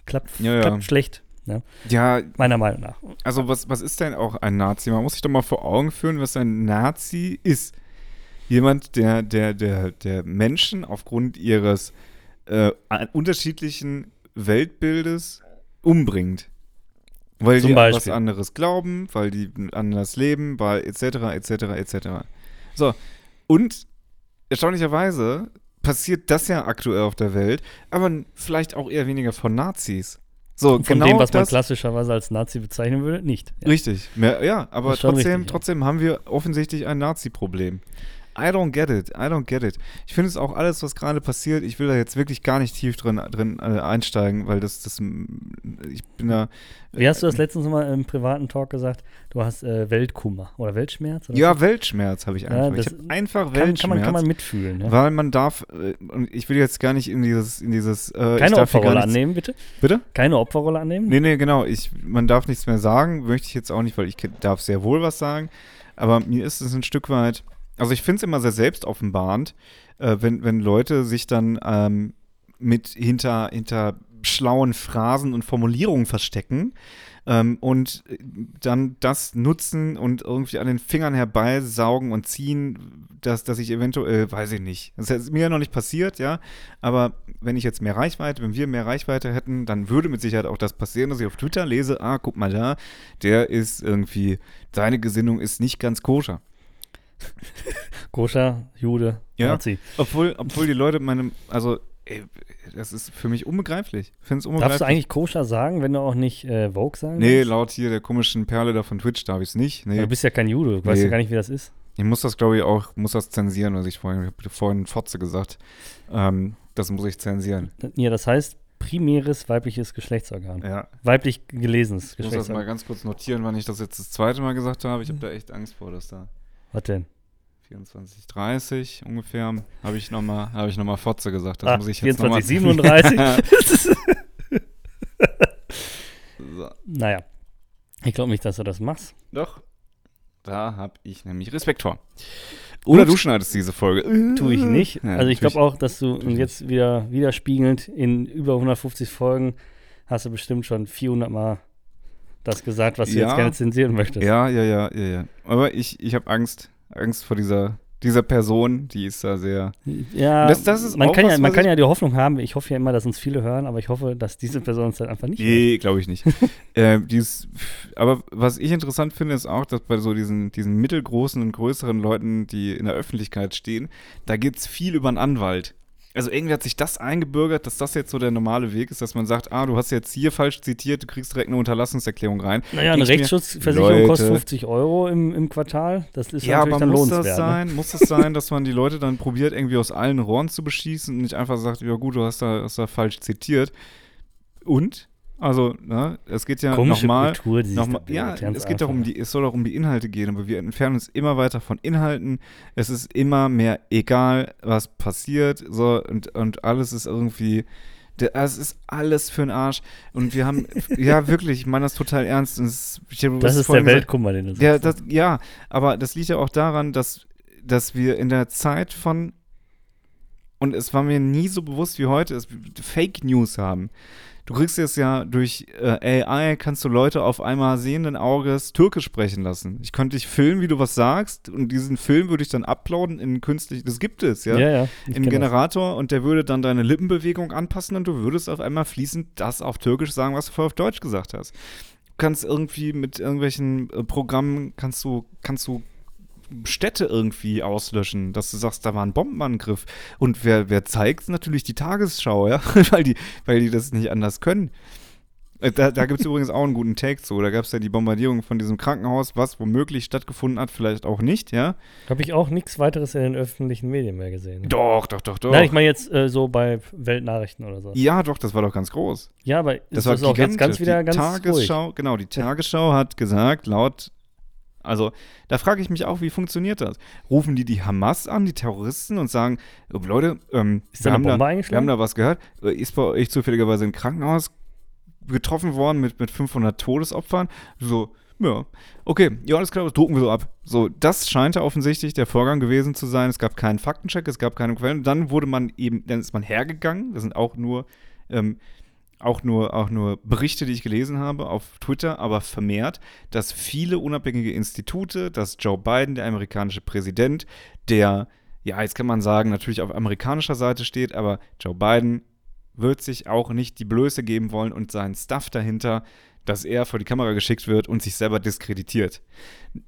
Klappt, Ja, ja. klappt schlecht, ne? Ja, meiner Meinung nach. Also was, was ist denn auch ein Nazi? Man muss sich doch mal vor Augen führen, was ein Nazi ist. Jemand, der, der, der, der Menschen aufgrund ihres äh, unterschiedlichen Weltbildes umbringt. Weil Zum die an was Beispiel. anderes glauben, weil die anders leben, weil etc. etc. etc. So, und erstaunlicherweise passiert das ja aktuell auf der Welt, aber vielleicht auch eher weniger von Nazis. So, Von genau dem, was man das, klassischerweise als Nazi bezeichnen würde, nicht. Ja. Richtig, ja, aber trotzdem, richtig, ja. trotzdem haben wir offensichtlich ein Nazi-Problem. I don't get it, I don't get it. Ich finde es auch alles, was gerade passiert, ich will da jetzt wirklich gar nicht tief drin, drin äh, einsteigen, weil das, das, ich bin da. Wie hast du das letztens mal im privaten Talk gesagt? Du hast äh, Weltkummer oder Weltschmerz? Oder Ja, Weltschmerz habe ich Ja, einfach. das ich habe einfach kann, Weltschmerz. kann, man, kann man mitfühlen. Ja? Weil man darf, äh, und ich will jetzt gar nicht in dieses, in dieses, äh, Keine Opferrolle annehmen, bitte. Bitte? Keine Opferrolle annehmen. Nee, nee, genau. Ich, man darf nichts mehr sagen, möchte ich jetzt auch nicht, weil ich darf sehr wohl was sagen. Aber mir ist es ein Stück weit, also ich finde es immer sehr selbstoffenbarend, äh, wenn, wenn Leute sich dann ähm, mit hinter, hinter schlauen Phrasen und Formulierungen verstecken ähm, und äh, dann das nutzen und irgendwie an den Fingern herbeisaugen und ziehen, dass, dass ich eventuell, weiß ich nicht, das ist mir ja noch nicht passiert, ja, aber wenn ich jetzt mehr Reichweite, wenn wir mehr Reichweite hätten, dann würde mit Sicherheit auch das passieren, dass ich auf Twitter lese, ah, guck mal da, der ist irgendwie, seine Gesinnung ist nicht ganz koscher. Koscher, Jude, Ja. Nazi. Obwohl, obwohl die Leute meine, also ey, das ist für mich unbegreiflich. Ich finde es Darfst unbegreiflich. du eigentlich koscher sagen, wenn du auch nicht äh, Vogue sagen Nee, darfst? laut hier der komischen Perle da von Twitch darf ich es nicht. Nee, Du bist ja kein Judo, du weißt Nee. ja gar nicht, wie das ist. ich muss das, glaube ich, auch, muss das zensieren, was ich vorhin, ich habe vorhin Fotze gesagt. Ähm, das muss ich zensieren. Ja, das heißt primäres weibliches Geschlechtsorgan. Ja. Weiblich gelesenes Ich muss das mal Geschlechtsorgan. ganz kurz notieren, wann ich das jetzt das zweite Mal gesagt habe. Ich habe da echt Angst vor, dass da Was denn? 24, 30 ungefähr habe ich nochmal hab ich noch mal Fotze gesagt. Das Ah, muss ich jetzt 24, nochmal. 37. so. naja, ich glaube nicht, dass du das machst. Doch, da habe ich nämlich Respekt vor. Oder du schneidest diese Folge. Tue ich nicht. Ja, also ich glaube auch, dass du jetzt wieder widerspiegelnd in über 150 Folgen hast du bestimmt schon 400 Mal das gesagt, was du Ja. jetzt gerne zensieren möchtest. Ja, ja, ja, ja, ja. Aber ich, ich habe Angst. Angst vor dieser, dieser Person, die ist da sehr. Ja, Das- das ist man, kann, ja, was, man was kann ja die Hoffnung haben, ich hoffe ja immer, dass uns viele hören, aber ich hoffe, dass diese Person uns dann einfach nicht. Nee, glaube ich nicht. äh, dies, aber was ich interessant finde, ist auch, dass bei so diesen, diesen mittelgroßen und größeren Leuten, die in der Öffentlichkeit stehen, da geht es viel über einen Anwalt. Also irgendwie hat sich das eingebürgert, dass das jetzt so der normale Weg ist, dass man sagt, ah, du hast jetzt hier falsch zitiert, du kriegst direkt eine Unterlassungserklärung rein. Naja, eine Ich mir- Rechtsschutzversicherung kostet Leute. 50 Euro im, im Quartal. Das ist Ja, natürlich aber dann muss lohnenswert. das ne? sein? Muss das sein, dass man die Leute dann probiert, irgendwie aus allen Rohren zu beschießen und nicht einfach sagt, ja gut, du hast da, hast da falsch zitiert. Und? Also, ne, es geht ja nochmal. Da ja, es geht darum, die, es soll auch um die Inhalte gehen, aber wir entfernen uns immer weiter von Inhalten. Es ist immer mehr egal, was passiert, so und, und alles ist irgendwie. Es ist alles für den Arsch. Und wir haben, ja, wirklich, ich meine das total ernst. Das ist der Weltkummer, den du sagst. ja, das, ja, aber das liegt ja auch daran, dass, dass wir in der Zeit von, und es war mir nie so bewusst wie heute, dass wir Fake News haben. Du kriegst jetzt ja durch äh, AI, kannst du Leute auf einmal sehenden Auges Türkisch sprechen lassen. Ich könnte dich filmen, wie du was sagst, und diesen Film würde ich dann uploaden in künstlich, das gibt es, ja ja, ja. im kenn das. Generator und der würde dann deine Lippenbewegung anpassen und du würdest auf einmal fließend das auf Türkisch sagen, was du vorher auf Deutsch gesagt hast. Du kannst irgendwie mit irgendwelchen äh, Programmen kannst du kannst du Städte irgendwie auslöschen, dass du sagst, da war ein Bombenangriff und wer wer zeigt natürlich die Tagesschau, ja, weil die weil die das nicht anders können. Äh, Da, da gibt es übrigens auch einen guten Take zu. Da gab es ja die Bombardierung von diesem Krankenhaus, was womöglich stattgefunden hat, vielleicht auch nicht, ja. Habe ich auch nichts weiteres in den öffentlichen Medien mehr gesehen. Doch, doch, doch, doch. Nein, ich meine jetzt äh, so bei Weltnachrichten oder so. ja, doch, das war doch ganz groß. Ja, aber Das ist war das auch jetzt ganz wieder die ganz Tagesschau, genau, die Tagesschau hat gesagt, laut, also da frage ich mich auch, wie funktioniert das? Rufen die die Hamas an, die Terroristen und sagen, "Oh, Leute, ähm, wir, haben da, wir haben da was gehört, Äh, ist bei euch zufälligerweise ein Krankenhaus getroffen worden mit, mit 500 Todesopfern? So, ja, okay, ja, alles klar, das drucken wir so ab. So, das scheint ja offensichtlich der Vorgang gewesen zu sein. Es gab keinen Faktencheck, es gab keine Quellen. Dann wurde man eben, dann ist man hergegangen. Das sind auch nur, ähm, auch nur, auch nur Berichte, die ich gelesen habe auf Twitter, aber vermehrt, dass viele unabhängige Institute, dass Joe Biden, der amerikanische Präsident, der, ja, jetzt kann man sagen, natürlich auf amerikanischer Seite steht, aber Joe Biden wird sich auch nicht die Blöße geben wollen und seinen Stuff dahinter, dass er vor die Kamera geschickt wird und sich selber diskreditiert.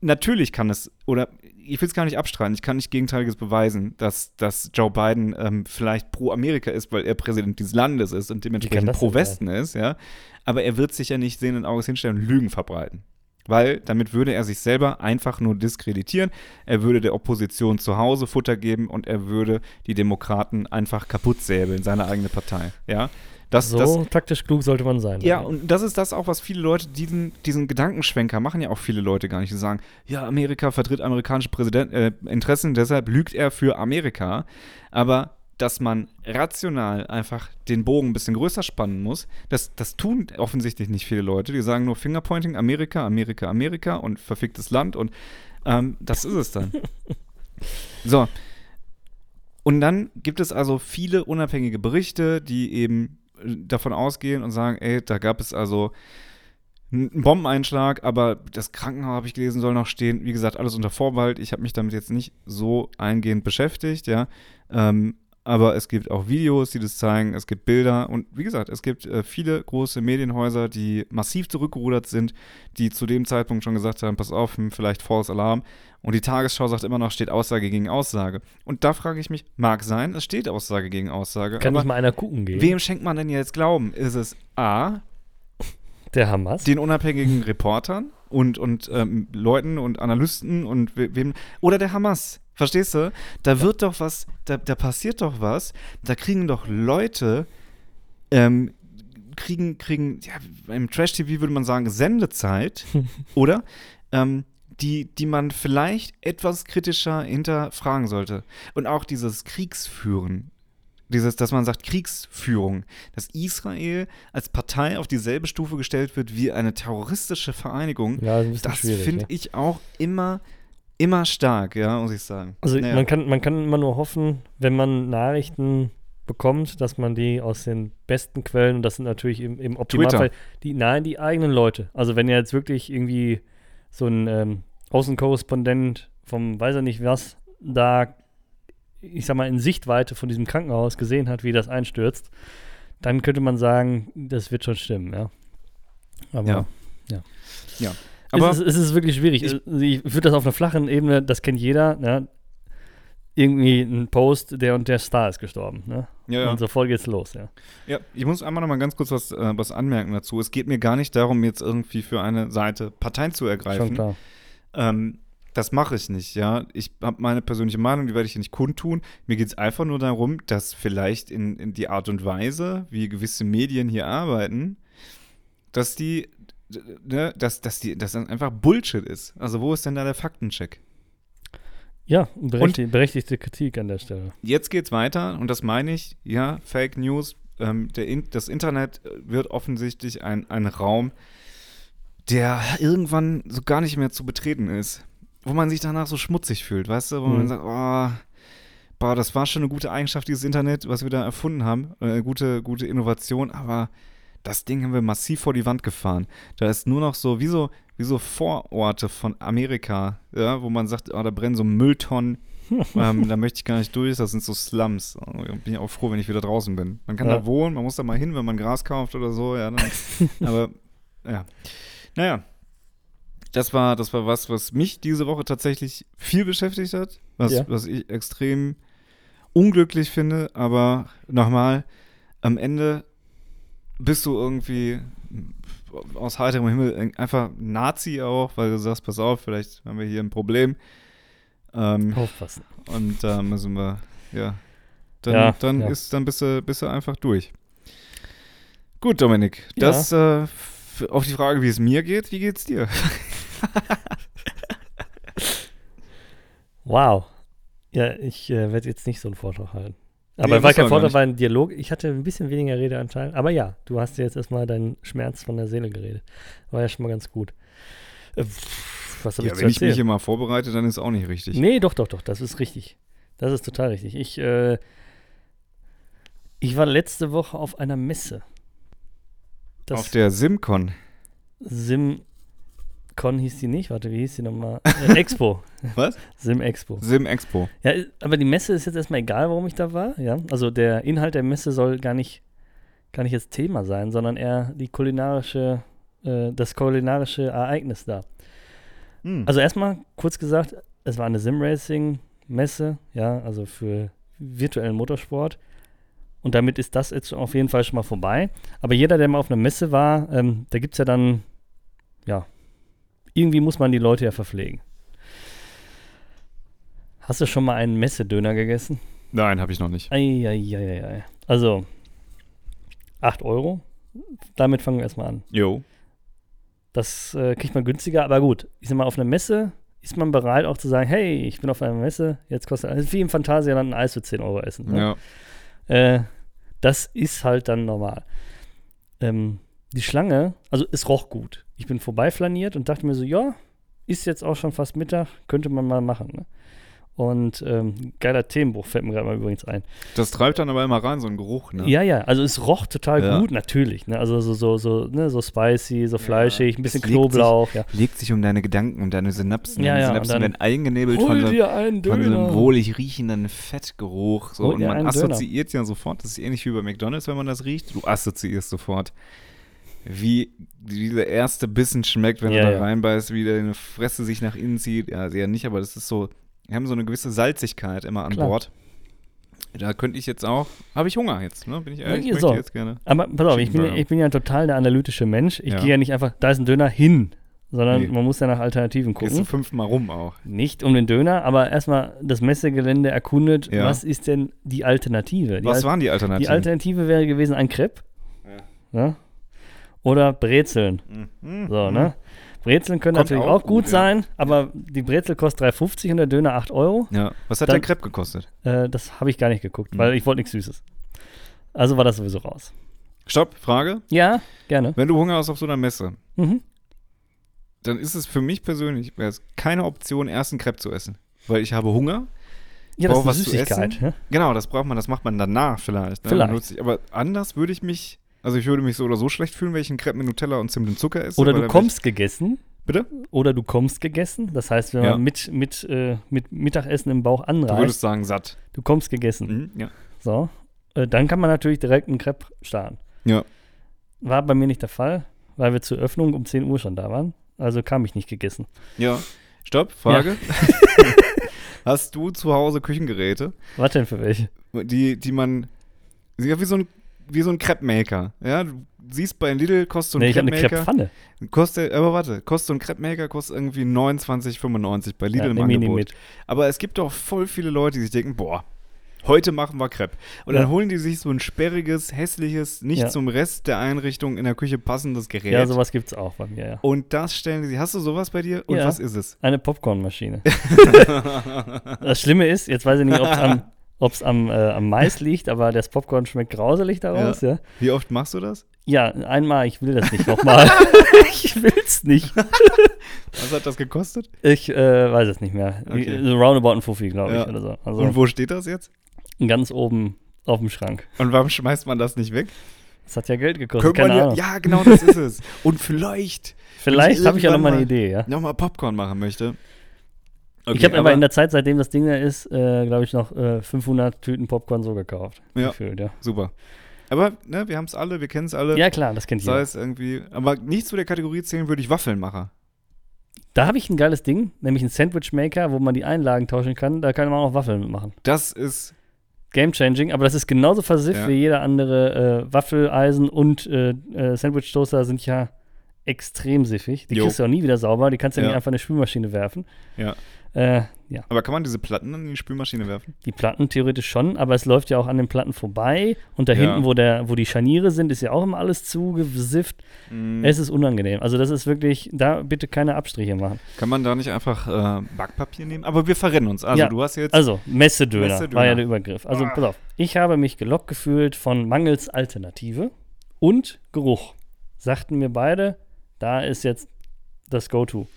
Natürlich kann es, oder ich will es gar nicht abstreiten, ich kann nicht Gegenteiliges beweisen, dass, dass Joe Biden ähm, vielleicht pro Amerika ist, weil er Präsident dieses Landes ist und dementsprechend pro Westen ist, ja. Aber er wird sich ja nicht sehenden Auges hinstellen und Lügen verbreiten. Weil damit würde er sich selber einfach nur diskreditieren. Er würde der Opposition zu Hause Futter geben und er würde die Demokraten einfach kaputt säbeln, seine eigene Partei. Ja. Das, so das, taktisch klug sollte man sein. ja, und das ist das auch, was viele Leute, diesen, diesen Gedankenschwenker machen ja auch viele Leute gar nicht. Die sagen, ja, Amerika vertritt amerikanische Präsident, äh, Interessen, deshalb lügt er für Amerika. Aber dass man rational einfach den Bogen ein bisschen größer spannen muss, das, das tun offensichtlich nicht viele Leute. Die sagen nur Fingerpointing, Amerika, Amerika, Amerika und verficktes Land und ähm, das ist es dann. so. Und dann gibt es also viele unabhängige Berichte, die eben davon ausgehen und sagen, ey, da gab es also einen Bombeneinschlag, aber das Krankenhaus, habe ich gelesen, soll noch stehen. Wie gesagt, alles unter Vorbehalt. Ich habe mich damit jetzt nicht so eingehend beschäftigt, ja. Ähm, aber es gibt auch Videos, die das zeigen, es gibt Bilder und wie gesagt, es gibt äh, viele große Medienhäuser, die massiv zurückgerudert sind, die zu dem Zeitpunkt schon gesagt haben, pass auf, hm, vielleicht False Alarm. Und die Tagesschau sagt immer noch, steht Aussage gegen Aussage. Und da frage ich mich, mag sein, es steht Aussage gegen Aussage. Kann nicht mal einer gucken gehen? wem schenkt man denn jetzt Glauben? Ist es A, Der Hamas? den unabhängigen Reportern und, und ähm, Leuten und Analysten und we- wem oder der Hamas. Verstehst du? Da wird doch was, da, da passiert doch was, da kriegen doch Leute, ähm, kriegen, kriegen, ja, im Trash-TV würde man sagen, Sendezeit, oder? Ähm, die, die man vielleicht etwas kritischer hinterfragen sollte. Und auch dieses Kriegsführen, dieses, dass man sagt Kriegsführung, dass Israel als Partei auf dieselbe Stufe gestellt wird wie eine terroristische Vereinigung, ja, das schwierig. finde ja. ich auch immer, immer stark, ja, muss ich sagen. Also Naja. man, kann, man kann immer nur hoffen, wenn man Nachrichten bekommt, dass man die aus den besten Quellen, und das sind natürlich im, im Optimalfall die, nein, die eigenen Leute. Also wenn jetzt wirklich irgendwie so ein ähm, Außenkorrespondent vom weiß er nicht was da, ich sag mal, in Sichtweite von diesem Krankenhaus gesehen hat, wie das einstürzt, dann könnte man sagen, das wird schon stimmen, ja. Aber Ja. Aber es, ist, es ist wirklich schwierig. Ich- ich würde das auf einer flachen Ebene, das kennt jeder, ne? irgendwie ein Post, der und der Star ist gestorben. Ne? ja, ja. Und sofort geht's los, ja. Ja, ich muss einmal noch mal ganz kurz was, äh, was anmerken dazu. Es geht mir gar nicht darum, jetzt irgendwie für eine Seite Parteien zu Schon ergreifen. klar. Ähm, das mache ich nicht, ja. Ich habe meine persönliche Meinung, die werde ich hier nicht kundtun. Mir geht es einfach nur darum, dass vielleicht in, in die Art und Weise, wie gewisse Medien hier arbeiten, dass die, ne, dass, dass die, dass das einfach Bullshit ist. Also wo ist denn da der Faktencheck? Ja, berechtigte, berechtigte Kritik an der Stelle. Jetzt geht's weiter und das meine ich, ja, Fake News. Ähm, der in, das Internet wird offensichtlich ein, ein Raum, der irgendwann so gar nicht mehr zu betreten ist. Wo man sich danach so schmutzig fühlt, weißt du? Wo Mhm. man sagt, oh, boah, das war schon eine gute Eigenschaft, dieses Internet, was wir da erfunden haben. Äh, Eine gute, gute Innovation, aber das Ding haben wir massiv vor die Wand gefahren. Da ist nur noch so, wie so, wie so Vororte von Amerika, ja, wo man sagt, oh, da brennen so Mülltonnen. ähm, da möchte ich gar nicht durch, das sind so Slums. Also, bin ich auch froh, wenn ich wieder draußen bin. Man kann Ja. da wohnen, man muss da mal hin, wenn man Gras kauft oder so, ja. Dann, aber, ja. Naja. Das war, das war was, was mich diese Woche tatsächlich viel beschäftigt hat, was, Ja. was ich extrem unglücklich finde, aber nochmal, am Ende bist du irgendwie aus heiterem Himmel einfach Nazi auch, weil du sagst, pass auf, vielleicht haben wir hier ein Problem. Ähm, Aufpassen. und da müssen wir, ja. Dann, Ja, dann ja. ist, dann bist du, bist du einfach durch. Gut, Dominik, Ja. das äh, auf die Frage, wie es mir geht, wie geht's dir? Wow. Ja, ich äh, werde jetzt nicht so einen Vortrag halten. Aber Nee, war kein nicht. war ein Dialog. Ich hatte ein bisschen weniger Redeanteil. Aber ja, du hast dir jetzt erstmal deinen Schmerz von der Seele geredet. War ja schon mal ganz gut. Äh, was habe Ja, ich zu wenn ich mich immer vorbereite, dann ist auch nicht richtig. Nee, doch, doch, doch, das ist richtig. Das ist total richtig. Ich, äh, ich war letzte Woche auf einer Messe. Das auf der SimCon. SimCon hieß die nicht. Warte, wie hieß die nochmal? Äh, Expo. Was? Sim Expo. Sim Expo. Ja, aber die Messe ist jetzt erstmal egal, warum ich da war. Ja, also der Inhalt der Messe soll gar nicht, gar nicht jetzt Thema sein, sondern eher die kulinarische, äh, das kulinarische Ereignis da. Hm. Also erstmal kurz gesagt, es war eine Sim-Racing-Messe, ja, also für virtuellen Motorsport. Und damit ist das jetzt auf jeden Fall schon mal vorbei. Aber jeder, der mal auf einer Messe war, ähm, da gibt es ja dann, ja, irgendwie muss man die Leute ja verpflegen. Hast du schon mal einen Messedöner gegessen? Nein, habe ich noch nicht. Eieieiei. Also, 8 Euro. Damit fangen wir erstmal an. Jo. Das äh, kriegt man günstiger, aber gut. Ich sag mal, auf einer Messe ist man bereit auch zu sagen, hey, ich bin auf einer Messe, jetzt kostet also wie im Phantasialand ein Eis für 10 Euro essen. Ne? Ja. Äh, das ist halt dann normal. Ähm, die Schlange, also es roch gut. Ich bin vorbeiflaniert und dachte mir so, ja, ist jetzt auch schon fast Mittag, könnte man mal machen. Ne? Und ähm, geiler Themenbruch fällt mir gerade mal übrigens ein. Das treibt dann aber immer rein, so ein Geruch, ne? Ja, ja, also es roch total Ja. gut, natürlich. Ne? Also so, so, so, ne? so spicy, so fleischig, ein bisschen Knoblauch. Ja. Legt sich um deine Gedanken, um deine Synapsen. Ja, deine ja, Synapsen und werden eingenebelt von so, dir einen von so einem wohlig riechenden Fettgeruch. So. Und man einen Döner. assoziiert ja sofort, das ist ähnlich wie bei McDonalds, wenn man das riecht. Du assoziierst sofort, wie dieser erste Bissen schmeckt, wenn Ja, du da ja. reinbeißt, wie deine Fresse sich nach innen zieht. Ja, sehr nicht, aber das ist so, wir haben so eine gewisse Salzigkeit immer an Klar. Bord. Da könnte ich jetzt auch, habe ich Hunger jetzt, ne? Bin ich ehrlich, Ja, möchte so. jetzt gerne. Aber pass auf, ich bin, ich bin ja total der analytische Mensch. Ich Ja. gehe ja nicht einfach, da ist ein Döner hin, sondern Nee. man muss ja nach Alternativen Gehst du gucken. fünfmal rum auch. Nicht um den Döner, aber erstmal das Messegelände erkundet, Ja. was ist denn die Alternative? Die, Was Al waren die Alternativen? die Alternative wäre gewesen ein Crepe. Ja. Oder Brezeln. Mhm. So, ne? Brezeln können Kommt natürlich auch auch, gut, gut, ja. sein, aber die Brezel kostet 3,50 und der Döner 8 Euro. Ja. Was hat Dann- der Crepe gekostet? Äh, das habe ich gar nicht geguckt, Mhm. weil ich wollte nichts Süßes. Also war das sowieso raus. Stopp, Frage. Ja, gerne. Wenn du Hunger hast auf so einer Messe, Mhm. dann ist es für mich persönlich keine Option, erst einen Crepe zu essen. Weil ich habe Hunger. Ja, das Brauch ist was zu essen. Ne? Genau, das braucht man, das macht man danach vielleicht. Ne? Vielleicht. Aber anders würde ich mich, also ich würde mich so oder so schlecht fühlen, wenn ich einen Crepe mit Nutella und Zimt und Zucker esse. Oder du kommst gegessen. Bitte? Oder du kommst gegessen. Das heißt, wenn Ja. man mit, mit, äh, mit Mittagessen im Bauch Du anreißt, würdest sagen satt. du kommst gegessen. Mhm, ja. So. Äh, dann kann man natürlich direkt einen Crepe starten. Ja. War bei mir nicht der Fall, weil wir zur Öffnung um 10 Uhr schon da waren. Also kam ich nicht gegessen. Ja. Stopp, Frage. Hast du zu Hause Küchengeräte, Was denn für welche? die, die man, ja, wie so ein, wie so ein Crepe-Maker. Ja, du siehst bei Lidl kostet so ein nee, ich habe eine Crepe-Maker. Crepe-Pfanne. Kostet, aber warte, kostet so ein Crepe-Maker kostet irgendwie 29,95 bei Lidl Ja, im Angebot. mit. Aber es gibt doch voll viele Leute, die sich denken, boah, heute machen wir Crepe. Und Ja. dann holen die sich so ein sperriges, hässliches, nicht Ja. zum Rest der Einrichtung in der Küche passendes Gerät. Ja, sowas gibt's auch bei mir, ja. und das stellen die sich. Hast du sowas bei dir? Und Ja. was ist es? Eine Popcornmaschine. das Schlimme ist, jetzt weiß ich nicht, ob es am, ob's am, äh, am Mais liegt, aber das Popcorn schmeckt grauselig daraus, ja. Wie oft machst du das? Ja, einmal, ich will das nicht nochmal. ich will's nicht. Was hat das gekostet? Ich äh, weiß es nicht mehr. Okay. So roundabout ein Fuffi, glaube ich, Ja. oder so. Also Und wo steht das jetzt? ganz oben auf dem Schrank. Und warum schmeißt man das nicht weg? Das hat ja Geld gekostet, keine ja, Ahnung. ja, genau das ist es. Und vielleicht Vielleicht habe ich ja nochmal eine Idee, ja. nochmal Popcorn machen möchte. Ich habe aber in der Zeit, seitdem das Ding da ist, äh, glaube ich, noch äh, 500 Tüten Popcorn so gekauft. Ja. Gefühlt, ja. Super. Aber ne, wir haben es alle, wir kennen es alle. ja, klar, das kennt Sei es irgendwie, aber nicht zu der Kategorie zählen würde ich Waffelmacher. Da habe ich ein geiles Ding, nämlich einen Sandwich-Maker, wo man die Einlagen tauschen kann. Da kann man auch Waffeln mitmachen. Das ist, Game changing, aber das ist genauso versifft Ja. wie jeder andere äh, Waffeleisen und äh, äh, Sandwich-Toaster sind ja extrem siffig. Die Jo. kriegst du auch nie wieder sauber. Die kannst du ja Ja. nicht einfach in eine Spülmaschine werfen. Ja. Äh, ja, aber kann man diese Platten in die Spülmaschine werfen? die Platten theoretisch schon, aber es läuft ja auch an den Platten vorbei. Und da Ja. hinten, wo, der, wo die Scharniere sind, ist ja auch immer alles zugesifft. Mhm. Es ist unangenehm. Also das ist wirklich, da bitte keine Abstriche machen. Kann man da nicht einfach äh, Backpapier nehmen? Aber wir verrennen uns. Also Ja. du hast jetzt, Also, Messedöner, Messedöner. war ja der Übergriff. Also, Ah. pass auf. Ich habe mich gelockt gefühlt von mangels Alternative und Geruch. Sagten mir beide, da ist jetzt das Go-To.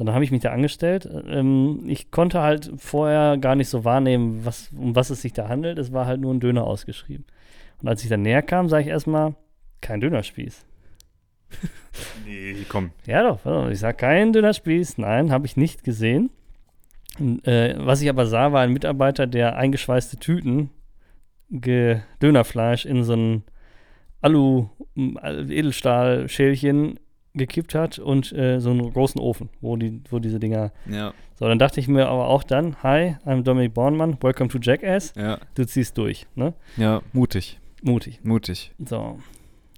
Und dann habe ich mich da angestellt. Ähm, ich konnte halt vorher gar nicht so wahrnehmen, was, um was es sich da handelt. Es war halt nur ein Döner ausgeschrieben. Und als ich dann näher kam, sage ich erstmal, kein Dönerspieß. nee, komm. Ja doch, ich sag kein Dönerspieß. Nein, habe ich nicht gesehen. Und, äh, was ich aber sah, war ein Mitarbeiter, der eingeschweißte Tüten Dönerfleisch in so ein Alu-Edelstahl-Schälchen gekippt hat und äh, so einen großen Ofen, wo, die, wo diese Dinger. Ja, So, dann dachte ich mir aber auch dann: Hi, I'm Dominik Bornmann, welcome to Jackass. ja, Du ziehst durch, ne? ja, mutig, Mutig. mutig. So.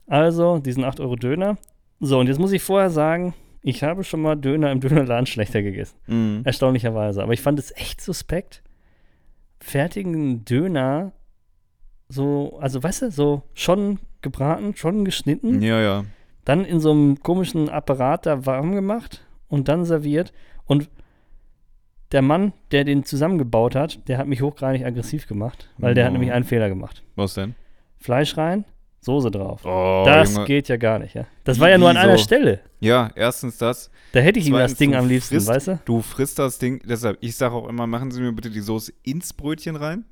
Also, diesen 8 Euro Döner. So, und jetzt muss ich vorher sagen, ich habe schon mal Döner im Dönerladen schlechter gegessen. Mhm. Erstaunlicherweise. Aber ich fand es echt suspekt, fertigen Döner so, also weißt du, so schon gebraten, schon geschnitten, Ja, ja. Dann in so einem komischen Apparat da warm gemacht und dann serviert. Und der Mann, der den zusammengebaut hat, der hat mich hochgradig aggressiv gemacht, weil der hat nämlich einen Fehler gemacht. Was denn? Fleisch rein, Soße drauf. Oh, das Junge. geht ja gar nicht, ja. Das war ja nur an einer? Stelle. Ja, erstens das. Da hätte ich ihm das Ding am liebsten, frisst- weißt du? Du frisst das Ding, deshalb, ich sage auch immer, machen Sie mir bitte die Soße ins Brötchen rein.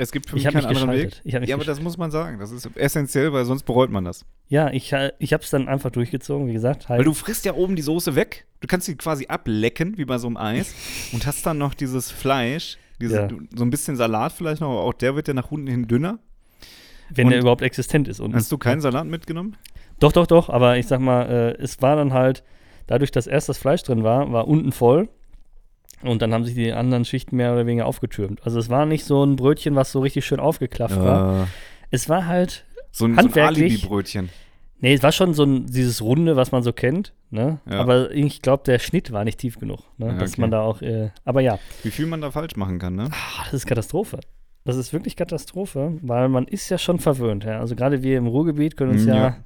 Es gibt für Ich mich keinen mich anderen Weg. ja, aber das muss man sagen. Das ist essentiell, weil sonst bereut man das. Ja, ich, äh, ich habe es dann einfach durchgezogen, wie gesagt. Halt. Weil du frisst ja oben die Soße weg. Du kannst sie quasi ablecken, wie bei so einem Eis. und hast dann noch dieses Fleisch, diese, Ja. so ein bisschen Salat vielleicht noch, aber auch der wird ja nach unten hin dünner. wenn und- der überhaupt existent ist. Und Hast du keinen Salat mitgenommen? Doch, doch, doch, aber ich sag mal, äh, es war dann halt, dadurch, dass erst das Fleisch drin war, war unten voll und dann haben sich die anderen Schichten mehr oder weniger aufgetürmt. Also es war nicht so ein Brötchen, was so richtig schön aufgeklafft war. Es war halt, So ein, so ein Handwerklich- Alibi-Brötchen. nee, es war schon so ein, dieses Runde, was man so kennt, ne? Ja. Aber ich glaube, der Schnitt war nicht tief genug, ne? Ja, dass okay. man da auch, äh, aber ja, Wie viel man da falsch machen kann, ne? Ah, das ist Katastrophe. Das ist wirklich Katastrophe, weil man ist ja schon verwöhnt. Ja? Also gerade wir im Ruhrgebiet können uns ja, ja.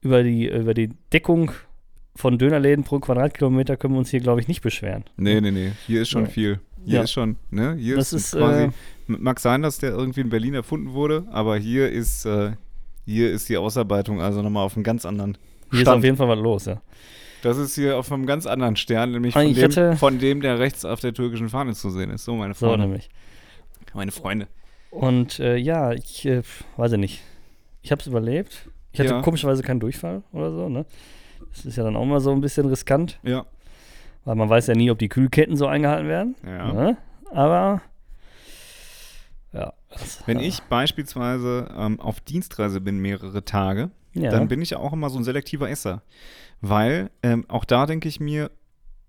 über die über die Deckung von Dönerläden pro Quadratkilometer können wir uns hier, glaube ich, nicht beschweren. Nee, nee, nee. Hier ist schon Ja. viel. Hier Ja. ist schon, ne? Hier Das ist, quasi. äh, mag sein, dass der irgendwie in Berlin erfunden wurde, aber hier ist, äh, hier ist die Ausarbeitung also nochmal auf einem ganz anderen Hier ist Stand. auf jeden Fall was los, ja. Das ist hier auf einem ganz anderen Stern, nämlich Ah, von dem, hatte- von dem, der rechts auf der türkischen Fahne zu sehen ist. So, meine So Freunde. nämlich. meine Freunde. Und äh, ja, ich äh, weiß ich nicht. Ich habe es überlebt. Ich hatte Ja. komischerweise keinen Durchfall oder so, ne? Das ist ja dann auch mal so ein bisschen riskant, Ja. weil man weiß ja nie, ob die Kühlketten so eingehalten werden. ja. Ne? Aber ja. Wenn ich beispielsweise ähm, auf Dienstreise bin, mehrere Tage, ja. dann bin ich ja auch immer so ein selektiver Esser. Weil ähm, auch da denke ich mir,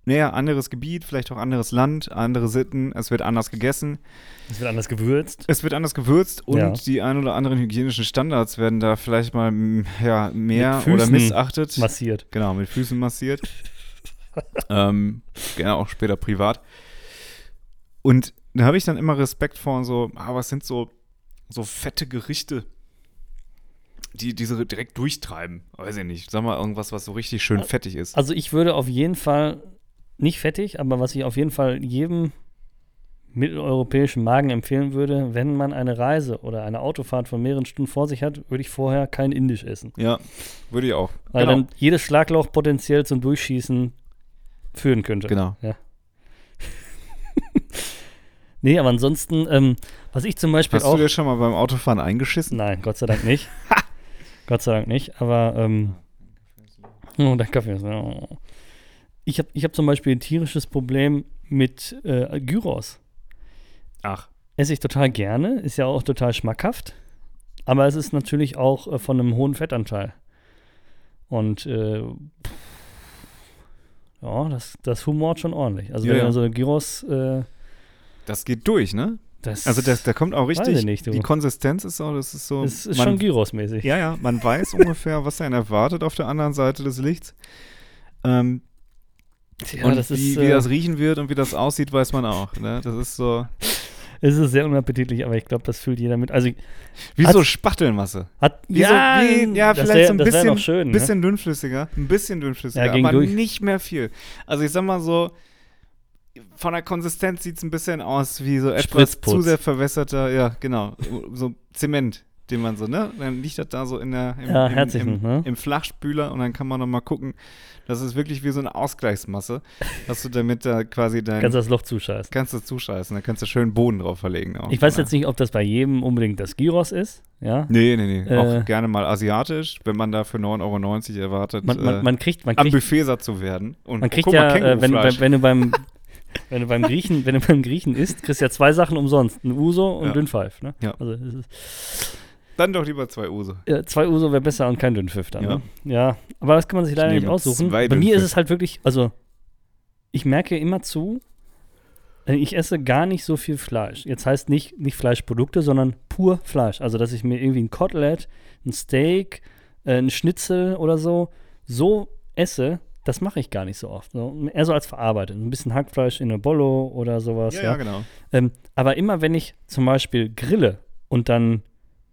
naja, anderes Gebiet, vielleicht auch anderes Land, andere Sitten, es wird anders gegessen, Es wird anders gewürzt. es wird anders gewürzt und Ja. die ein oder anderen hygienischen Standards werden da vielleicht mal ja, mehr Mit oder missachtet. Massiert. Genau, mit Füßen massiert. ähm, gerne auch später privat. Und da habe ich dann immer Respekt vor so, ah, was sind so, so fette Gerichte, die diese direkt durchtreiben. Weiß ich nicht. Sag mal irgendwas, was so richtig schön fettig ist. Also ich würde auf jeden Fall, nicht fettig, aber was ich auf jeden Fall jedem mitteleuropäischen Magen empfehlen würde, wenn man eine Reise oder eine Autofahrt von mehreren Stunden vor sich hat, würde ich vorher kein Indisch essen. Ja, würde ich auch. Weil genau. dann jedes Schlagloch potenziell zum Durchschießen führen könnte. genau. Nee, aber ansonsten, ähm, was ich zum Beispiel Hast auch. du dir schon mal beim Autofahren eingeschissen? Nein, Gott sei Dank nicht. Gott sei Dank nicht, aber ähm, oh, der Kaffee ist. Oh. Ich habe ich hab zum Beispiel ein tierisches Problem mit äh, Gyros. Ach. Esse ich total gerne, ist ja auch total schmackhaft, aber es ist natürlich auch äh, von einem hohen Fettanteil. Und äh, ja, das, das humort schon ordentlich. Also Ja, wenn man so Gyros, äh, Das geht durch, ne? das, Also das, da kommt auch richtig, ich nicht, die Konsistenz ist auch, das ist so, das ist man, schon Gyros-mäßig. ja, ja, man weiß ungefähr, was einen erwartet auf der anderen Seite des Lichts. Ähm, Ja, und wie, ist, wie äh, das riechen wird und wie das aussieht, weiß man auch. Ne? Das ist so, Es ist sehr unappetitlich, aber ich glaube, das fühlt jeder mit. Also wie Hat- so Spachtelmasse. hat Wie so, wie, ja, vielleicht wär- so ein bisschen, schön, ne? bisschen dünnflüssiger, ein bisschen dünnflüssiger, Ja, aber durch. nicht mehr viel. Also ich sag mal so, von der Konsistenz sieht es ein bisschen aus wie so etwas Spritzputz. zu sehr verwässerter, ja, genau, so Zement, den man so, ne? Dann liegt das da so in der, im, Ja, im, herzlichen, im, ne? im Flachspüler und dann kann man noch mal gucken, das ist wirklich wie so eine Ausgleichsmasse, dass du damit da quasi dein, Kannst das Loch zuscheißen. kannst du zuscheißen, da kannst du schön Boden drauf verlegen auch. Ich weiß jetzt nicht, ob das bei jedem unbedingt das Gyros ist. Ja. Nee, nee, nee. Äh, auch gerne mal asiatisch, wenn man da für 9,90 Euro erwartet, Man, man, äh, man kriegt, man am kriegt, Buffet satt zu werden. Und man kriegt guck ja, mal, äh, wenn, Kängurufleisch. wenn, wenn du beim wenn du beim Griechen, wenn du beim Griechen isst, kriegst du ja zwei Sachen umsonst. Ein Uso und Ja. Dünnpfeif. Ne? Ja. Also Dann doch lieber zwei Use. ja, zwei Uso wäre besser und kein Dünnpfiff dann. Ja. Ne? ja, aber das kann man sich leider Ich nicht aussuchen. Bei mir ist es halt wirklich, also ich merke immer zu, äh, ich esse gar nicht so viel Fleisch. Jetzt heißt nicht, nicht Fleischprodukte, sondern pur Fleisch. Also, dass ich mir irgendwie ein Kotelett, ein Steak, äh, ein Schnitzel oder so, so esse, das mache ich gar nicht so oft. So, eher so als verarbeitet. Ein bisschen Hackfleisch in eine Bollo oder sowas. Ja, Ja, ja, genau. Ähm, aber immer, wenn ich zum Beispiel grille und dann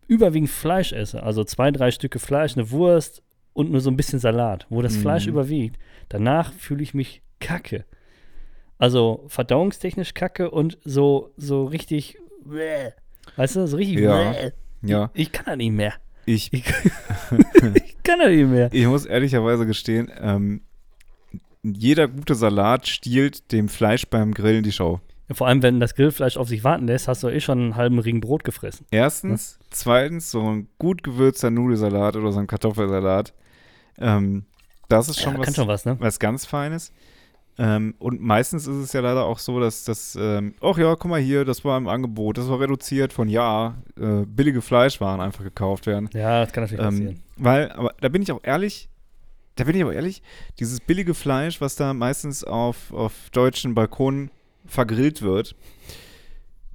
überwiegend Fleisch esse, also zwei, drei Stücke Fleisch, eine Wurst und nur so ein bisschen Salat, wo das Mhm. Fleisch überwiegt, danach fühle ich mich kacke. Also verdauungstechnisch kacke und so, so richtig, weißt du, so richtig, Ja. Ja. ich kann da nicht mehr. Ich, Ich, ich kann ja nicht mehr. ich muss ehrlicherweise gestehen, ähm, jeder gute Salat stiehlt dem Fleisch beim Grillen die Show. Vor allem, wenn das Grillfleisch auf sich warten lässt, hast du eh schon einen halben Ring Brot gefressen. Erstens. Zweitens, so ein gut gewürzter Nudelsalat oder so ein Kartoffelsalat. Ähm, das ist schon ja, was, schon was, ne? was ganz Feines. Ähm, und meistens ist es ja leider auch so, dass das, ähm, ach ja, guck mal hier, das war im Angebot, das war reduziert von ja, äh, billige Fleischwaren einfach gekauft werden. Ja, das kann natürlich Ähm, passieren. weil, aber da bin ich auch ehrlich, da bin ich aber ehrlich, dieses billige Fleisch, was da meistens auf, auf deutschen Balkonen vergrillt wird,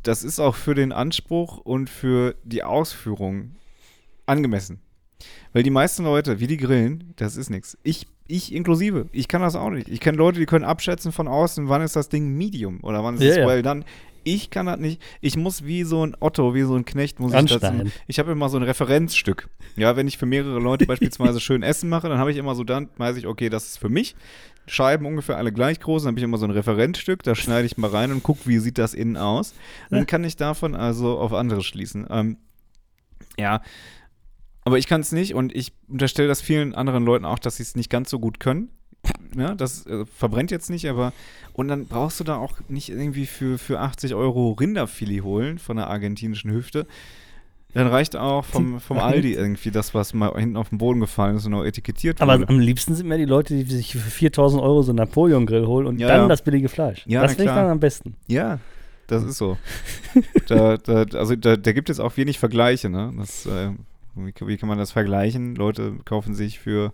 das ist auch für den Anspruch und für die Ausführung angemessen. Weil die meisten Leute, wie die grillen, das ist nichts. Ich, ich inklusive, ich kann das auch nicht. Ich kenne Leute, die können abschätzen von außen, wann ist das Ding Medium oder wann ist es ja. well done. Ich kann das nicht. Ich muss wie so ein Otto, wie so ein Knecht, muss ich das. Ich habe immer so ein Referenzstück. Ja, wenn ich für mehrere Leute beispielsweise schön Essen mache, dann habe ich immer so, dann weiß ich, okay, das ist für mich. Scheiben ungefähr alle gleich groß, dann habe ich immer so ein Referenzstück, da schneide ich mal rein und gucke, wie sieht das innen aus. Dann kann ich davon also auf andere schließen. Ähm, ja, aber ich kann es nicht und ich unterstelle das vielen anderen Leuten auch, dass sie es nicht ganz so gut können. Ja, das äh, verbrennt jetzt nicht, aber und dann brauchst du da auch nicht irgendwie für, für 80 Euro Rinderfilet holen von der argentinischen Hüfte. Dann reicht auch vom, vom Aldi irgendwie das, was mal hinten auf den Boden gefallen ist und auch etikettiert Aber wurde. am liebsten sind mir die Leute, die sich für 4000 Euro so einen Napoleon-Grill holen und Ja, dann ja. das billige Fleisch. Ja, das finde ich dann am besten. Ja, das ist so. da, da, also da, da gibt es auch wenig Vergleiche, ne? Das, äh, wie, wie kann man das vergleichen? Leute kaufen sich für,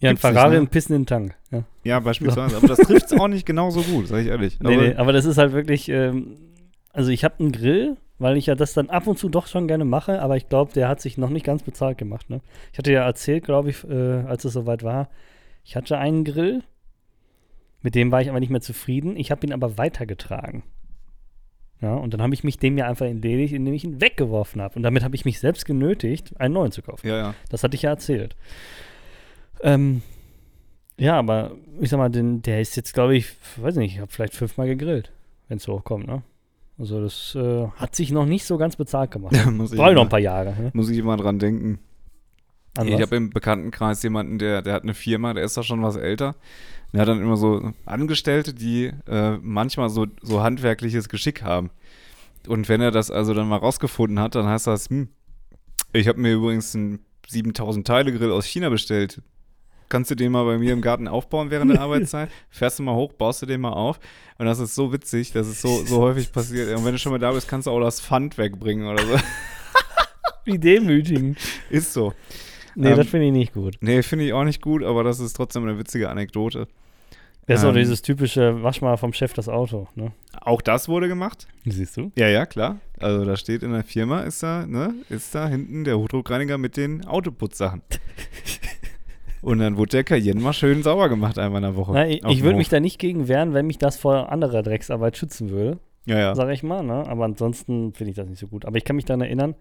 Ja, ein Gibt's nicht, Ferrari ne? und pissen in den Tank. Ja. ja, beispielsweise, aber das trifft es auch nicht genauso gut, sag ich ehrlich. Nee, aber, nee, aber das ist halt wirklich, ähm, also ich habe einen Grill, weil ich ja das dann ab und zu doch schon gerne mache, aber ich glaube, der hat sich noch nicht ganz bezahlt gemacht. Ne? Ich hatte ja erzählt, glaube ich, äh, als es soweit war, ich hatte einen Grill, mit dem war ich aber nicht mehr zufrieden. Ich habe ihn aber weitergetragen. Ja, und dann habe ich mich dem ja einfach entledigt, indem ich ihn weggeworfen habe. Und damit habe ich mich selbst genötigt, einen neuen zu kaufen. Ja, ja. Das hatte ich ja erzählt. Ähm, ja, aber ich sag mal, den, der ist jetzt, glaube ich, weiß nicht, ich habe vielleicht fünfmal gegrillt, wenn es so hochkommt, ne? Also das äh, hat sich noch nicht so ganz bezahlt gemacht. muss, ich Brauche noch ein paar Jahre. Ne? muss ich immer dran denken. An ich habe im Bekanntenkreis jemanden, der, der hat eine Firma, der ist da schon was älter. Der hat dann immer so Angestellte, die äh, manchmal so, so handwerkliches Geschick haben. Und wenn er das also dann mal rausgefunden hat, dann heißt das, hm, ich habe mir übrigens einen 7000 Teile Grill aus China bestellt. Kannst du den mal bei mir im Garten aufbauen während der Arbeitszeit? Fährst du mal hoch, baust du den mal auf. Und das ist so witzig, dass es so, so häufig passiert. Und wenn du schon mal da bist, kannst du auch das Pfand wegbringen oder so. Wie demütigend. Ist so. Nee, Ähm, das finde ich nicht gut. Nee, finde ich auch nicht gut, aber das ist trotzdem eine witzige Anekdote. Das ist auch ähm, dieses typische, wasch mal vom Chef das Auto, ne? Auch das wurde gemacht. Siehst du? Ja, ja, klar. Also da steht in der Firma, ist da, ne, ist da hinten der Hochdruckreiniger mit den Autoputzsachen. Und dann wurde der Cayenne mal schön sauber gemacht einmal in der Woche. Na, ich ich würde mich da nicht gegen wehren, wenn mich das vor anderer Drecksarbeit schützen würde. Ja, ja. sage ich mal. Ne? Aber ansonsten finde ich das nicht so gut. Aber ich kann mich daran erinnern,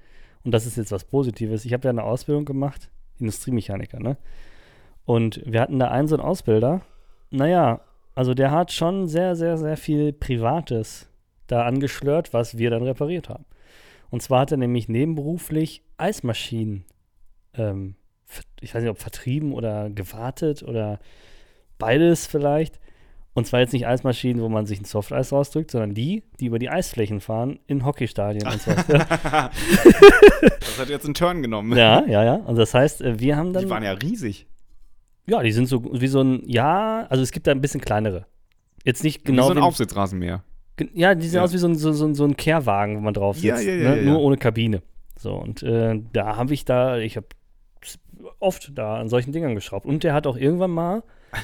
und das ist jetzt was Positives, ich habe ja eine Ausbildung gemacht, Industriemechaniker, ne? Und wir hatten da einen so einen Ausbilder, naja, also der hat schon sehr, sehr, sehr viel Privates da angeschlört, was wir dann repariert haben. Und zwar hat er nämlich nebenberuflich Eismaschinen, ähm, ich weiß nicht, ob vertrieben oder gewartet oder beides vielleicht. Und zwar jetzt nicht Eismaschinen, wo man sich ein Softeis rausdrückt, sondern die, die über die Eisflächen fahren in Hockeystadien und so. Das hat jetzt einen Turn genommen. ja, ja, ja. Und das heißt, äh, wir haben dann. Die waren ja riesig. ja, die sind so wie so ein, ja, also es gibt da ein bisschen kleinere. Jetzt nicht Genau genau wie so ein wie- Aufsitzrasenmäher. Ja, die sehen Ja. aus wie so ein, so, so, so ein Kehrwagen, wo man drauf sitzt. Ja, ja, ja, ne? ja, Nur ohne Kabine. So, und äh, da habe ich da, ich habe oft da an solchen Dingern geschraubt. Und der hat auch irgendwann mal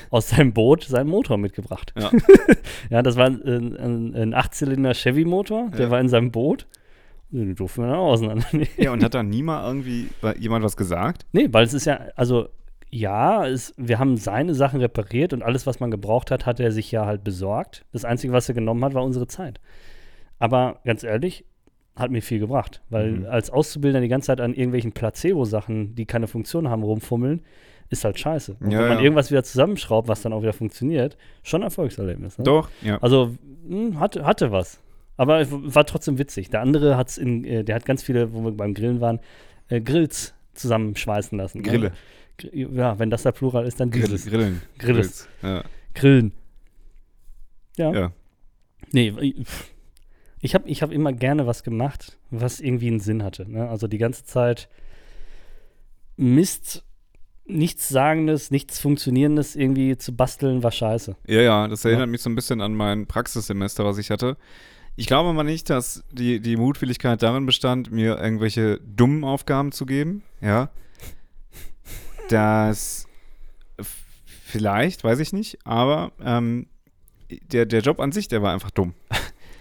aus seinem Boot seinen Motor mitgebracht. Ja. ja, das war ein, ein, ein Achtzylinder Chevy-Motor, der Ja. war in seinem Boot. Den durften wir dann auch auseinandernehmen. Ja, und hat da nie mal irgendwie jemand was gesagt? Nee, weil es ist ja, also ja, es, wir haben seine Sachen repariert und alles, was man gebraucht hat, hat er sich ja halt besorgt. Das Einzige, was er genommen hat, war unsere Zeit. Aber ganz ehrlich, hat mir viel gebracht, weil Mhm. als Auszubildender die ganze Zeit an irgendwelchen Placebo-Sachen, die keine Funktion haben, rumfummeln, ist halt scheiße. Und Ja, wenn man ja. irgendwas wieder zusammenschraubt, was dann auch wieder funktioniert, schon ein Erfolgserlebnis. Ne? Doch, ja. Also mh, hatte, hatte was. Aber es war trotzdem witzig. Der andere hat's in, äh, der hat ganz viele, wo wir beim Grillen waren, äh, Grills zusammenschweißen lassen. ne? Grille. Gr- Ja, wenn das der Plural ist, dann dieses. Grillen. Grilles. Ja. Grillen. Ja. ja. Nee, pff. Ich habe ich hab immer gerne was gemacht, was irgendwie einen Sinn hatte. Ne? Also die ganze Zeit Mist, nichts Sagendes, nichts Funktionierendes irgendwie zu basteln, war scheiße. Ja, ja, das erinnert Ja. mich so ein bisschen an mein Praxissemester, was ich hatte. Ich glaube mal nicht, dass die, die Mutwilligkeit darin bestand, mir irgendwelche dummen Aufgaben zu geben. Ja. Das vielleicht, weiß ich nicht, aber ähm, der, der Job an sich, der war einfach dumm.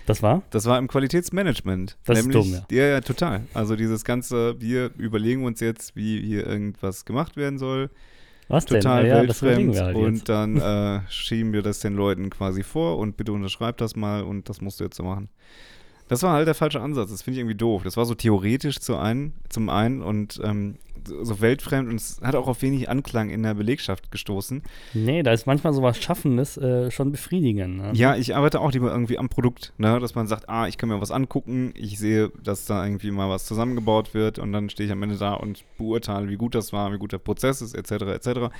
Das war? Das war im Qualitätsmanagement. Das ist Nämlich, dumm, ja. Ja, total. Also dieses ganze, wir überlegen uns jetzt, wie hier irgendwas gemacht werden soll. Was Total denn? Ja, ja, weltfremd. wir halt und jetzt. dann äh, schieben wir das den Leuten quasi vor und bitte unterschreib das mal und das musst du jetzt so machen. Das war halt der falsche Ansatz. Das finde ich irgendwie doof. Das war so theoretisch zu ein, zum einen und ähm, so weltfremd und es hat auch auf wenig Anklang in der Belegschaft gestoßen. Nee, da ist manchmal sowas Schaffendes äh, schon befriedigend. Ne? Ja, ich arbeite auch lieber irgendwie am Produkt, ne? dass man sagt, ah, ich kann mir was angucken, ich sehe, dass da irgendwie mal was zusammengebaut wird und dann stehe ich am Ende da und beurteile, wie gut das war, wie gut der Prozess ist, etc., etc.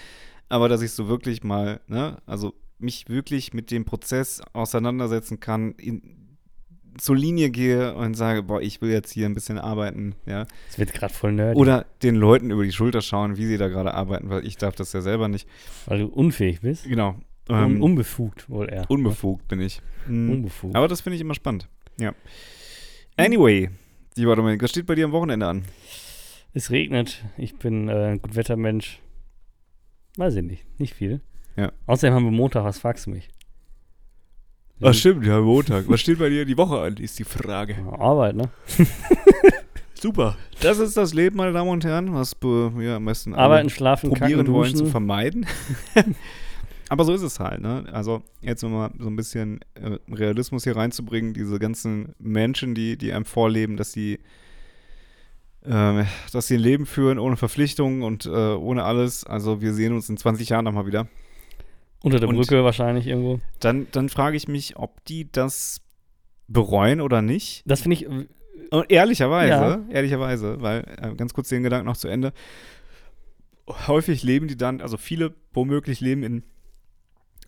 Aber dass ich so wirklich mal, ne, also mich wirklich mit dem Prozess auseinandersetzen kann, in, zur Linie gehe und sage, boah, ich will jetzt hier ein bisschen arbeiten, ja. Das wird gerade voll nerdy, Oder den Leuten über die Schulter schauen, wie sie da gerade arbeiten, weil ich darf das ja selber nicht. weil du unfähig bist. Genau. Un Ähm, unbefugt wohl eher. unbefugt bin ich. Mhm. Unbefugt. Aber das finde ich immer spannend. Ja. Anyway, lieber Dominik, was steht bei dir am Wochenende an? Es regnet. Ich bin äh, ein Gutwettermensch. Weiß ich nicht. Nicht viel. Ja. Außerdem haben wir Montag. Was fragst du mich? Ach stimmt, ja, Montag. Was steht bei dir die Woche an, ist die Frage. Ja, Arbeit, ne? Super. Das ist das Leben, meine Damen und Herren, was wir am besten alle Arbeiten, schlafen, probieren kacken, wollen zu vermeiden. Aber so ist es halt, ne? Also jetzt nochmal so ein bisschen äh, Realismus hier reinzubringen, diese ganzen Menschen, die, die einem vorleben, dass sie ähm, dass sie ein Leben führen ohne Verpflichtungen und äh, ohne alles. Also wir sehen uns in 20 Jahren nochmal wieder. Unter der Und- Brücke wahrscheinlich irgendwo. Dann, dann frage ich mich, ob die das bereuen oder nicht. Das finde ich. Und ehrlicherweise, Ja. ehrlicherweise, weil äh, ganz kurz den Gedanken noch zu Ende. Häufig leben die dann, also viele womöglich leben in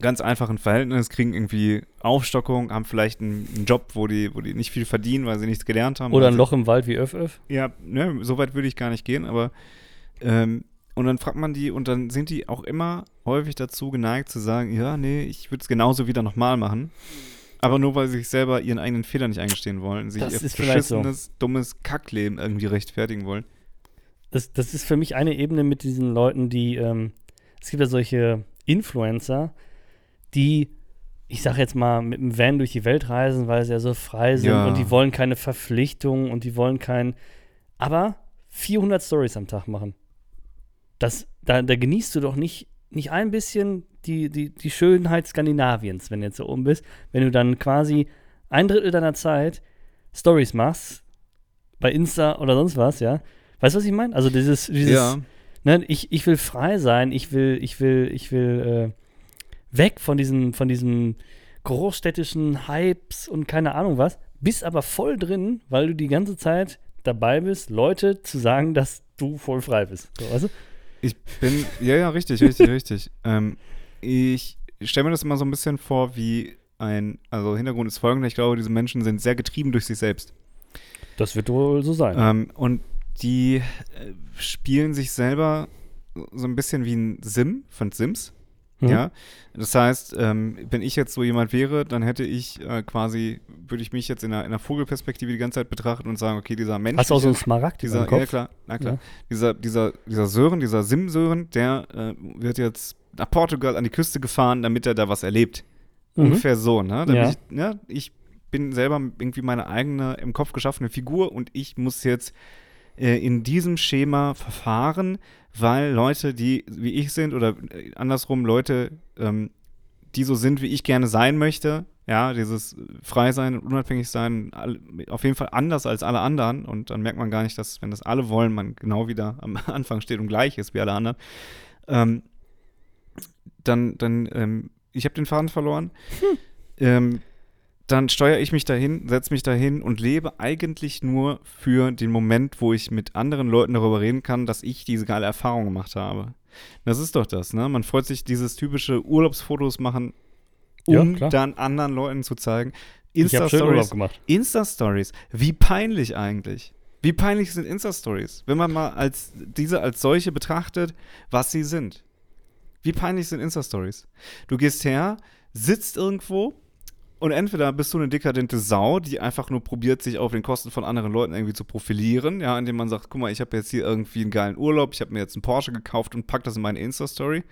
ganz einfachen Verhältnissen, kriegen irgendwie Aufstockung, haben vielleicht einen, einen Job, wo die, wo die nicht viel verdienen, weil sie nichts gelernt haben. Oder ein Loch im Wald wie Öff Öff. Ja, ne, so weit würde ich gar nicht gehen, aber ähm, und dann fragt man die und dann sind die auch immer häufig dazu geneigt zu sagen, ja, nee, ich würde es genauso wieder nochmal machen. Aber nur weil sie sich selber ihren eigenen Fehler nicht eingestehen wollen, sich Das ihr vielleicht so. beschissenes, dummes Kackleben irgendwie rechtfertigen wollen. Das, das ist für mich eine Ebene mit diesen Leuten, die. Ähm, es gibt ja solche Influencer, die. Ich sag jetzt mal, mit dem Van durch die Welt reisen, weil sie ja so frei sind Ja. und die wollen keine Verpflichtungen und die wollen kein. Aber 400 Stories am Tag machen. Das, da, da genießt du doch nicht, nicht ein bisschen die, die, die Schönheit Skandinaviens, wenn du jetzt so oben bist. Wenn du dann quasi ein Drittel deiner Zeit Stories machst, bei Insta oder sonst was, ja. Weißt du, was ich meine? Also dieses, dieses ja, ne, ich, ich will frei sein, ich will, ich will, ich will äh, weg von diesen, von diesen großstädtischen Hypes und keine Ahnung was, bist aber voll drin, weil du die ganze Zeit dabei bist, Leute zu sagen, dass du voll frei bist. So, weißt du? Ich bin, ja, ja, richtig, richtig, richtig. Ähm, ich stelle mir das immer so ein bisschen vor wie ein, also Hintergrund ist folgender, ich glaube, diese Menschen sind sehr getrieben durch sich selbst. Das wird wohl so sein. Ähm, und die äh, spielen sich selber so ein bisschen wie ein Sim von Sims. Mhm. Ja. Das heißt, ähm, wenn ich jetzt so jemand wäre, dann hätte ich äh, quasi, würde ich mich jetzt in einer, in einer Vogelperspektive die ganze Zeit betrachten und sagen, okay, dieser Mensch. Hast du auch so einen Smaragd dieser, im Kopf? ja klar, na klar. Ja. Dieser, dieser, dieser Sören, dieser Sim-Sören, der äh, wird jetzt nach Portugal an die Küste gefahren, damit er da was erlebt. Mhm. Ungefähr so, ne? Ja. Ich, ja, ich bin selber irgendwie meine eigene im Kopf geschaffene Figur und ich muss jetzt äh, in diesem Schema verfahren, weil Leute, die wie ich sind oder äh, andersrum Leute, ähm, die so sind, wie ich gerne sein möchte, ja, dieses frei sein und unabhängig sein, auf jeden Fall anders als alle anderen und dann merkt man gar nicht, dass, wenn das alle wollen, man genau wieder am Anfang steht und gleich ist wie alle anderen. Ähm, dann, dann, ähm, ich habe den Faden verloren. Ähm, dann steuere ich mich dahin, setze mich dahin und lebe eigentlich nur für den Moment, wo ich mit anderen Leuten darüber reden kann, dass ich diese geile Erfahrung gemacht habe. Das ist doch das, ne? Man freut sich dieses typische Urlaubsfotos machen, Ja, um klar. dann anderen Leuten zu zeigen. Insta-Stories, gemacht. Insta-Stories, wie peinlich eigentlich. Wie peinlich sind Insta-Stories, wenn man mal als diese als solche betrachtet, was sie sind. Wie peinlich sind Insta-Stories? Du gehst her, sitzt irgendwo und entweder bist du eine dekadente Sau, die einfach nur probiert, sich auf den Kosten von anderen Leuten irgendwie zu profilieren, ja, indem man sagt, guck mal, ich habe jetzt hier irgendwie einen geilen Urlaub, ich habe mir jetzt einen Porsche gekauft und pack das in meine Insta-Story.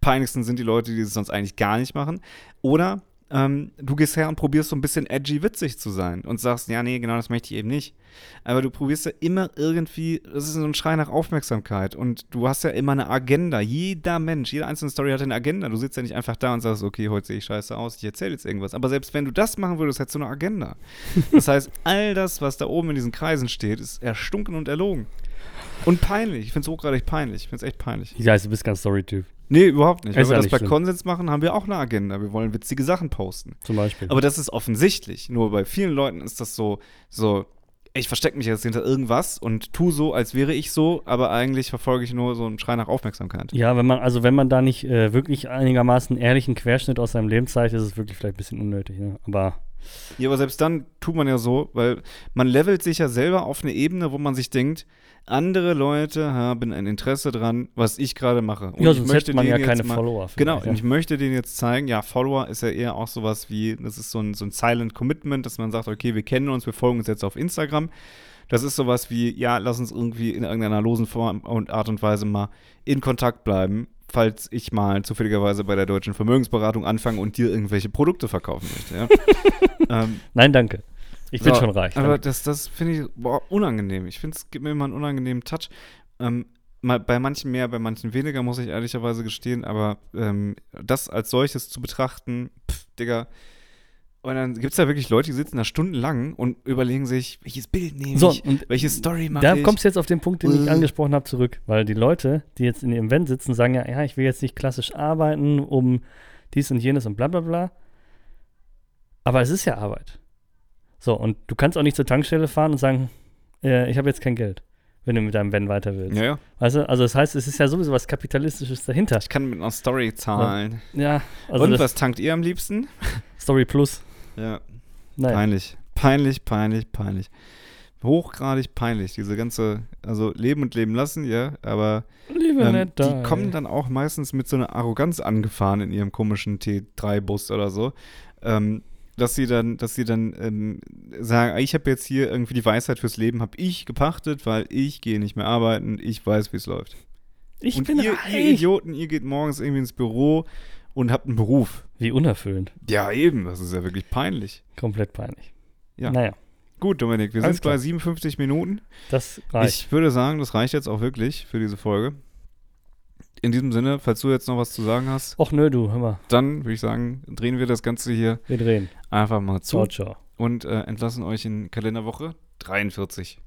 Peinlichsten sind die Leute, die das sonst eigentlich gar nicht machen. Oder ähm, du gehst her und probierst so ein bisschen edgy witzig zu sein und sagst, ja, nee, genau das möchte ich eben nicht. Aber du probierst ja immer irgendwie, das ist so ein Schrei nach Aufmerksamkeit und du hast ja immer eine Agenda. Jeder Mensch, jede einzelne Story hat eine Agenda. Du sitzt ja nicht einfach da und sagst, okay, heute sehe ich scheiße aus, ich erzähle jetzt irgendwas. Aber selbst wenn du das machen würdest, hättest du eine Agenda. Das heißt, all das, was da oben in diesen Kreisen steht, ist erstunken und erlogen. Und peinlich. Ich finde es hochgradig peinlich. Ich finde es echt peinlich. Ich weiß, du bist kein Story-Typ, Nee, überhaupt nicht. Wenn wir das bei schlimm. Konsens machen, haben wir auch eine Agenda. Wir wollen witzige Sachen posten. zum Beispiel. Aber das ist offensichtlich. Nur bei vielen Leuten ist das so, so, ich verstecke mich jetzt hinter irgendwas und tu so, als wäre ich so, aber eigentlich verfolge ich nur so einen Schrei nach Aufmerksamkeit. ja, wenn man, also wenn man da nicht äh, wirklich einigermaßen ehrlichen Querschnitt aus seinem Leben zeigt, ist es wirklich vielleicht ein bisschen unnötig. Ne? Aber Ja, aber selbst dann tut man ja so, weil man levelt sich ja selber auf eine Ebene, wo man sich denkt, andere Leute haben ein Interesse dran, was ich gerade mache. Und ja, ich sonst möchte hätte man ja denen keine jetzt mal, Follower. Genau, ja. ich möchte denen jetzt zeigen, ja, Follower ist ja eher auch sowas wie, das ist so ein, so ein Silent Commitment, dass man sagt, okay, wir kennen uns, wir folgen uns jetzt auf Instagram. Das ist sowas wie, ja, lass uns irgendwie in irgendeiner losen Form und Art und Weise mal in Kontakt bleiben, falls ich mal zufälligerweise bei der deutschen Vermögensberatung anfange und dir irgendwelche Produkte verkaufen möchte. Ja? ähm, Nein, danke. Ich bin so, schon reich. Aber danke. das, das finde ich boah, unangenehm. Ich finde, es gibt mir immer einen unangenehmen Touch. Ähm, mal, bei manchen mehr, bei manchen weniger, muss ich ehrlicherweise gestehen. Aber ähm, das als solches zu betrachten, pff, Digga. Und dann gibt es da wirklich Leute, die sitzen da stundenlang und überlegen sich, welches Bild nehme So, ich, und welche Story mache da ich. kommst du jetzt auf den Punkt, den ich Äh. angesprochen habe, zurück. Weil die Leute, die jetzt in ihrem Event sitzen, sagen ja, ja, ich will jetzt nicht klassisch arbeiten, um dies und jenes und bla bla bla. Aber es ist ja Arbeit. So, und du kannst auch nicht zur Tankstelle fahren und sagen, äh, ich habe jetzt kein Geld, wenn du mit deinem Van weiter willst. ja, ja. Weißt du, also das heißt, es ist ja sowieso was Kapitalistisches dahinter. Ich kann mit einer Story zahlen. Ja, also und was tankt ihr am liebsten? Story Plus. Ja, Naja. Peinlich. Peinlich, peinlich, peinlich. Hochgradig peinlich. Diese ganze, also leben und leben lassen, ja, aber ähm, nett die kommen dann auch meistens mit so einer Arroganz angefahren in ihrem komischen T3-Bus oder so. Ähm, dass sie dann, dass sie dann ähm, sagen, ich habe jetzt hier irgendwie die Weisheit fürs Leben, habe ich gepachtet, weil ich gehe nicht mehr arbeiten, ich weiß, wie es läuft. Ich und bin ihr, ihr reich. Idioten, ihr geht morgens irgendwie ins Büro und habt einen Beruf. Wie unerfüllend. Ja, eben, das ist ja wirklich peinlich. Komplett peinlich. Ja. Naja, Gut, Dominik, wir Alles sind bei klar. 57 Minuten. das reicht. Ich würde sagen, das reicht jetzt auch wirklich für diese Folge. In diesem Sinne, falls du jetzt noch was zu sagen hast, Och nö, du, hör mal. dann würde ich sagen, drehen wir das Ganze hier Wir drehen. einfach mal zu Ciao, ciao. und äh, entlassen euch in Kalenderwoche 43.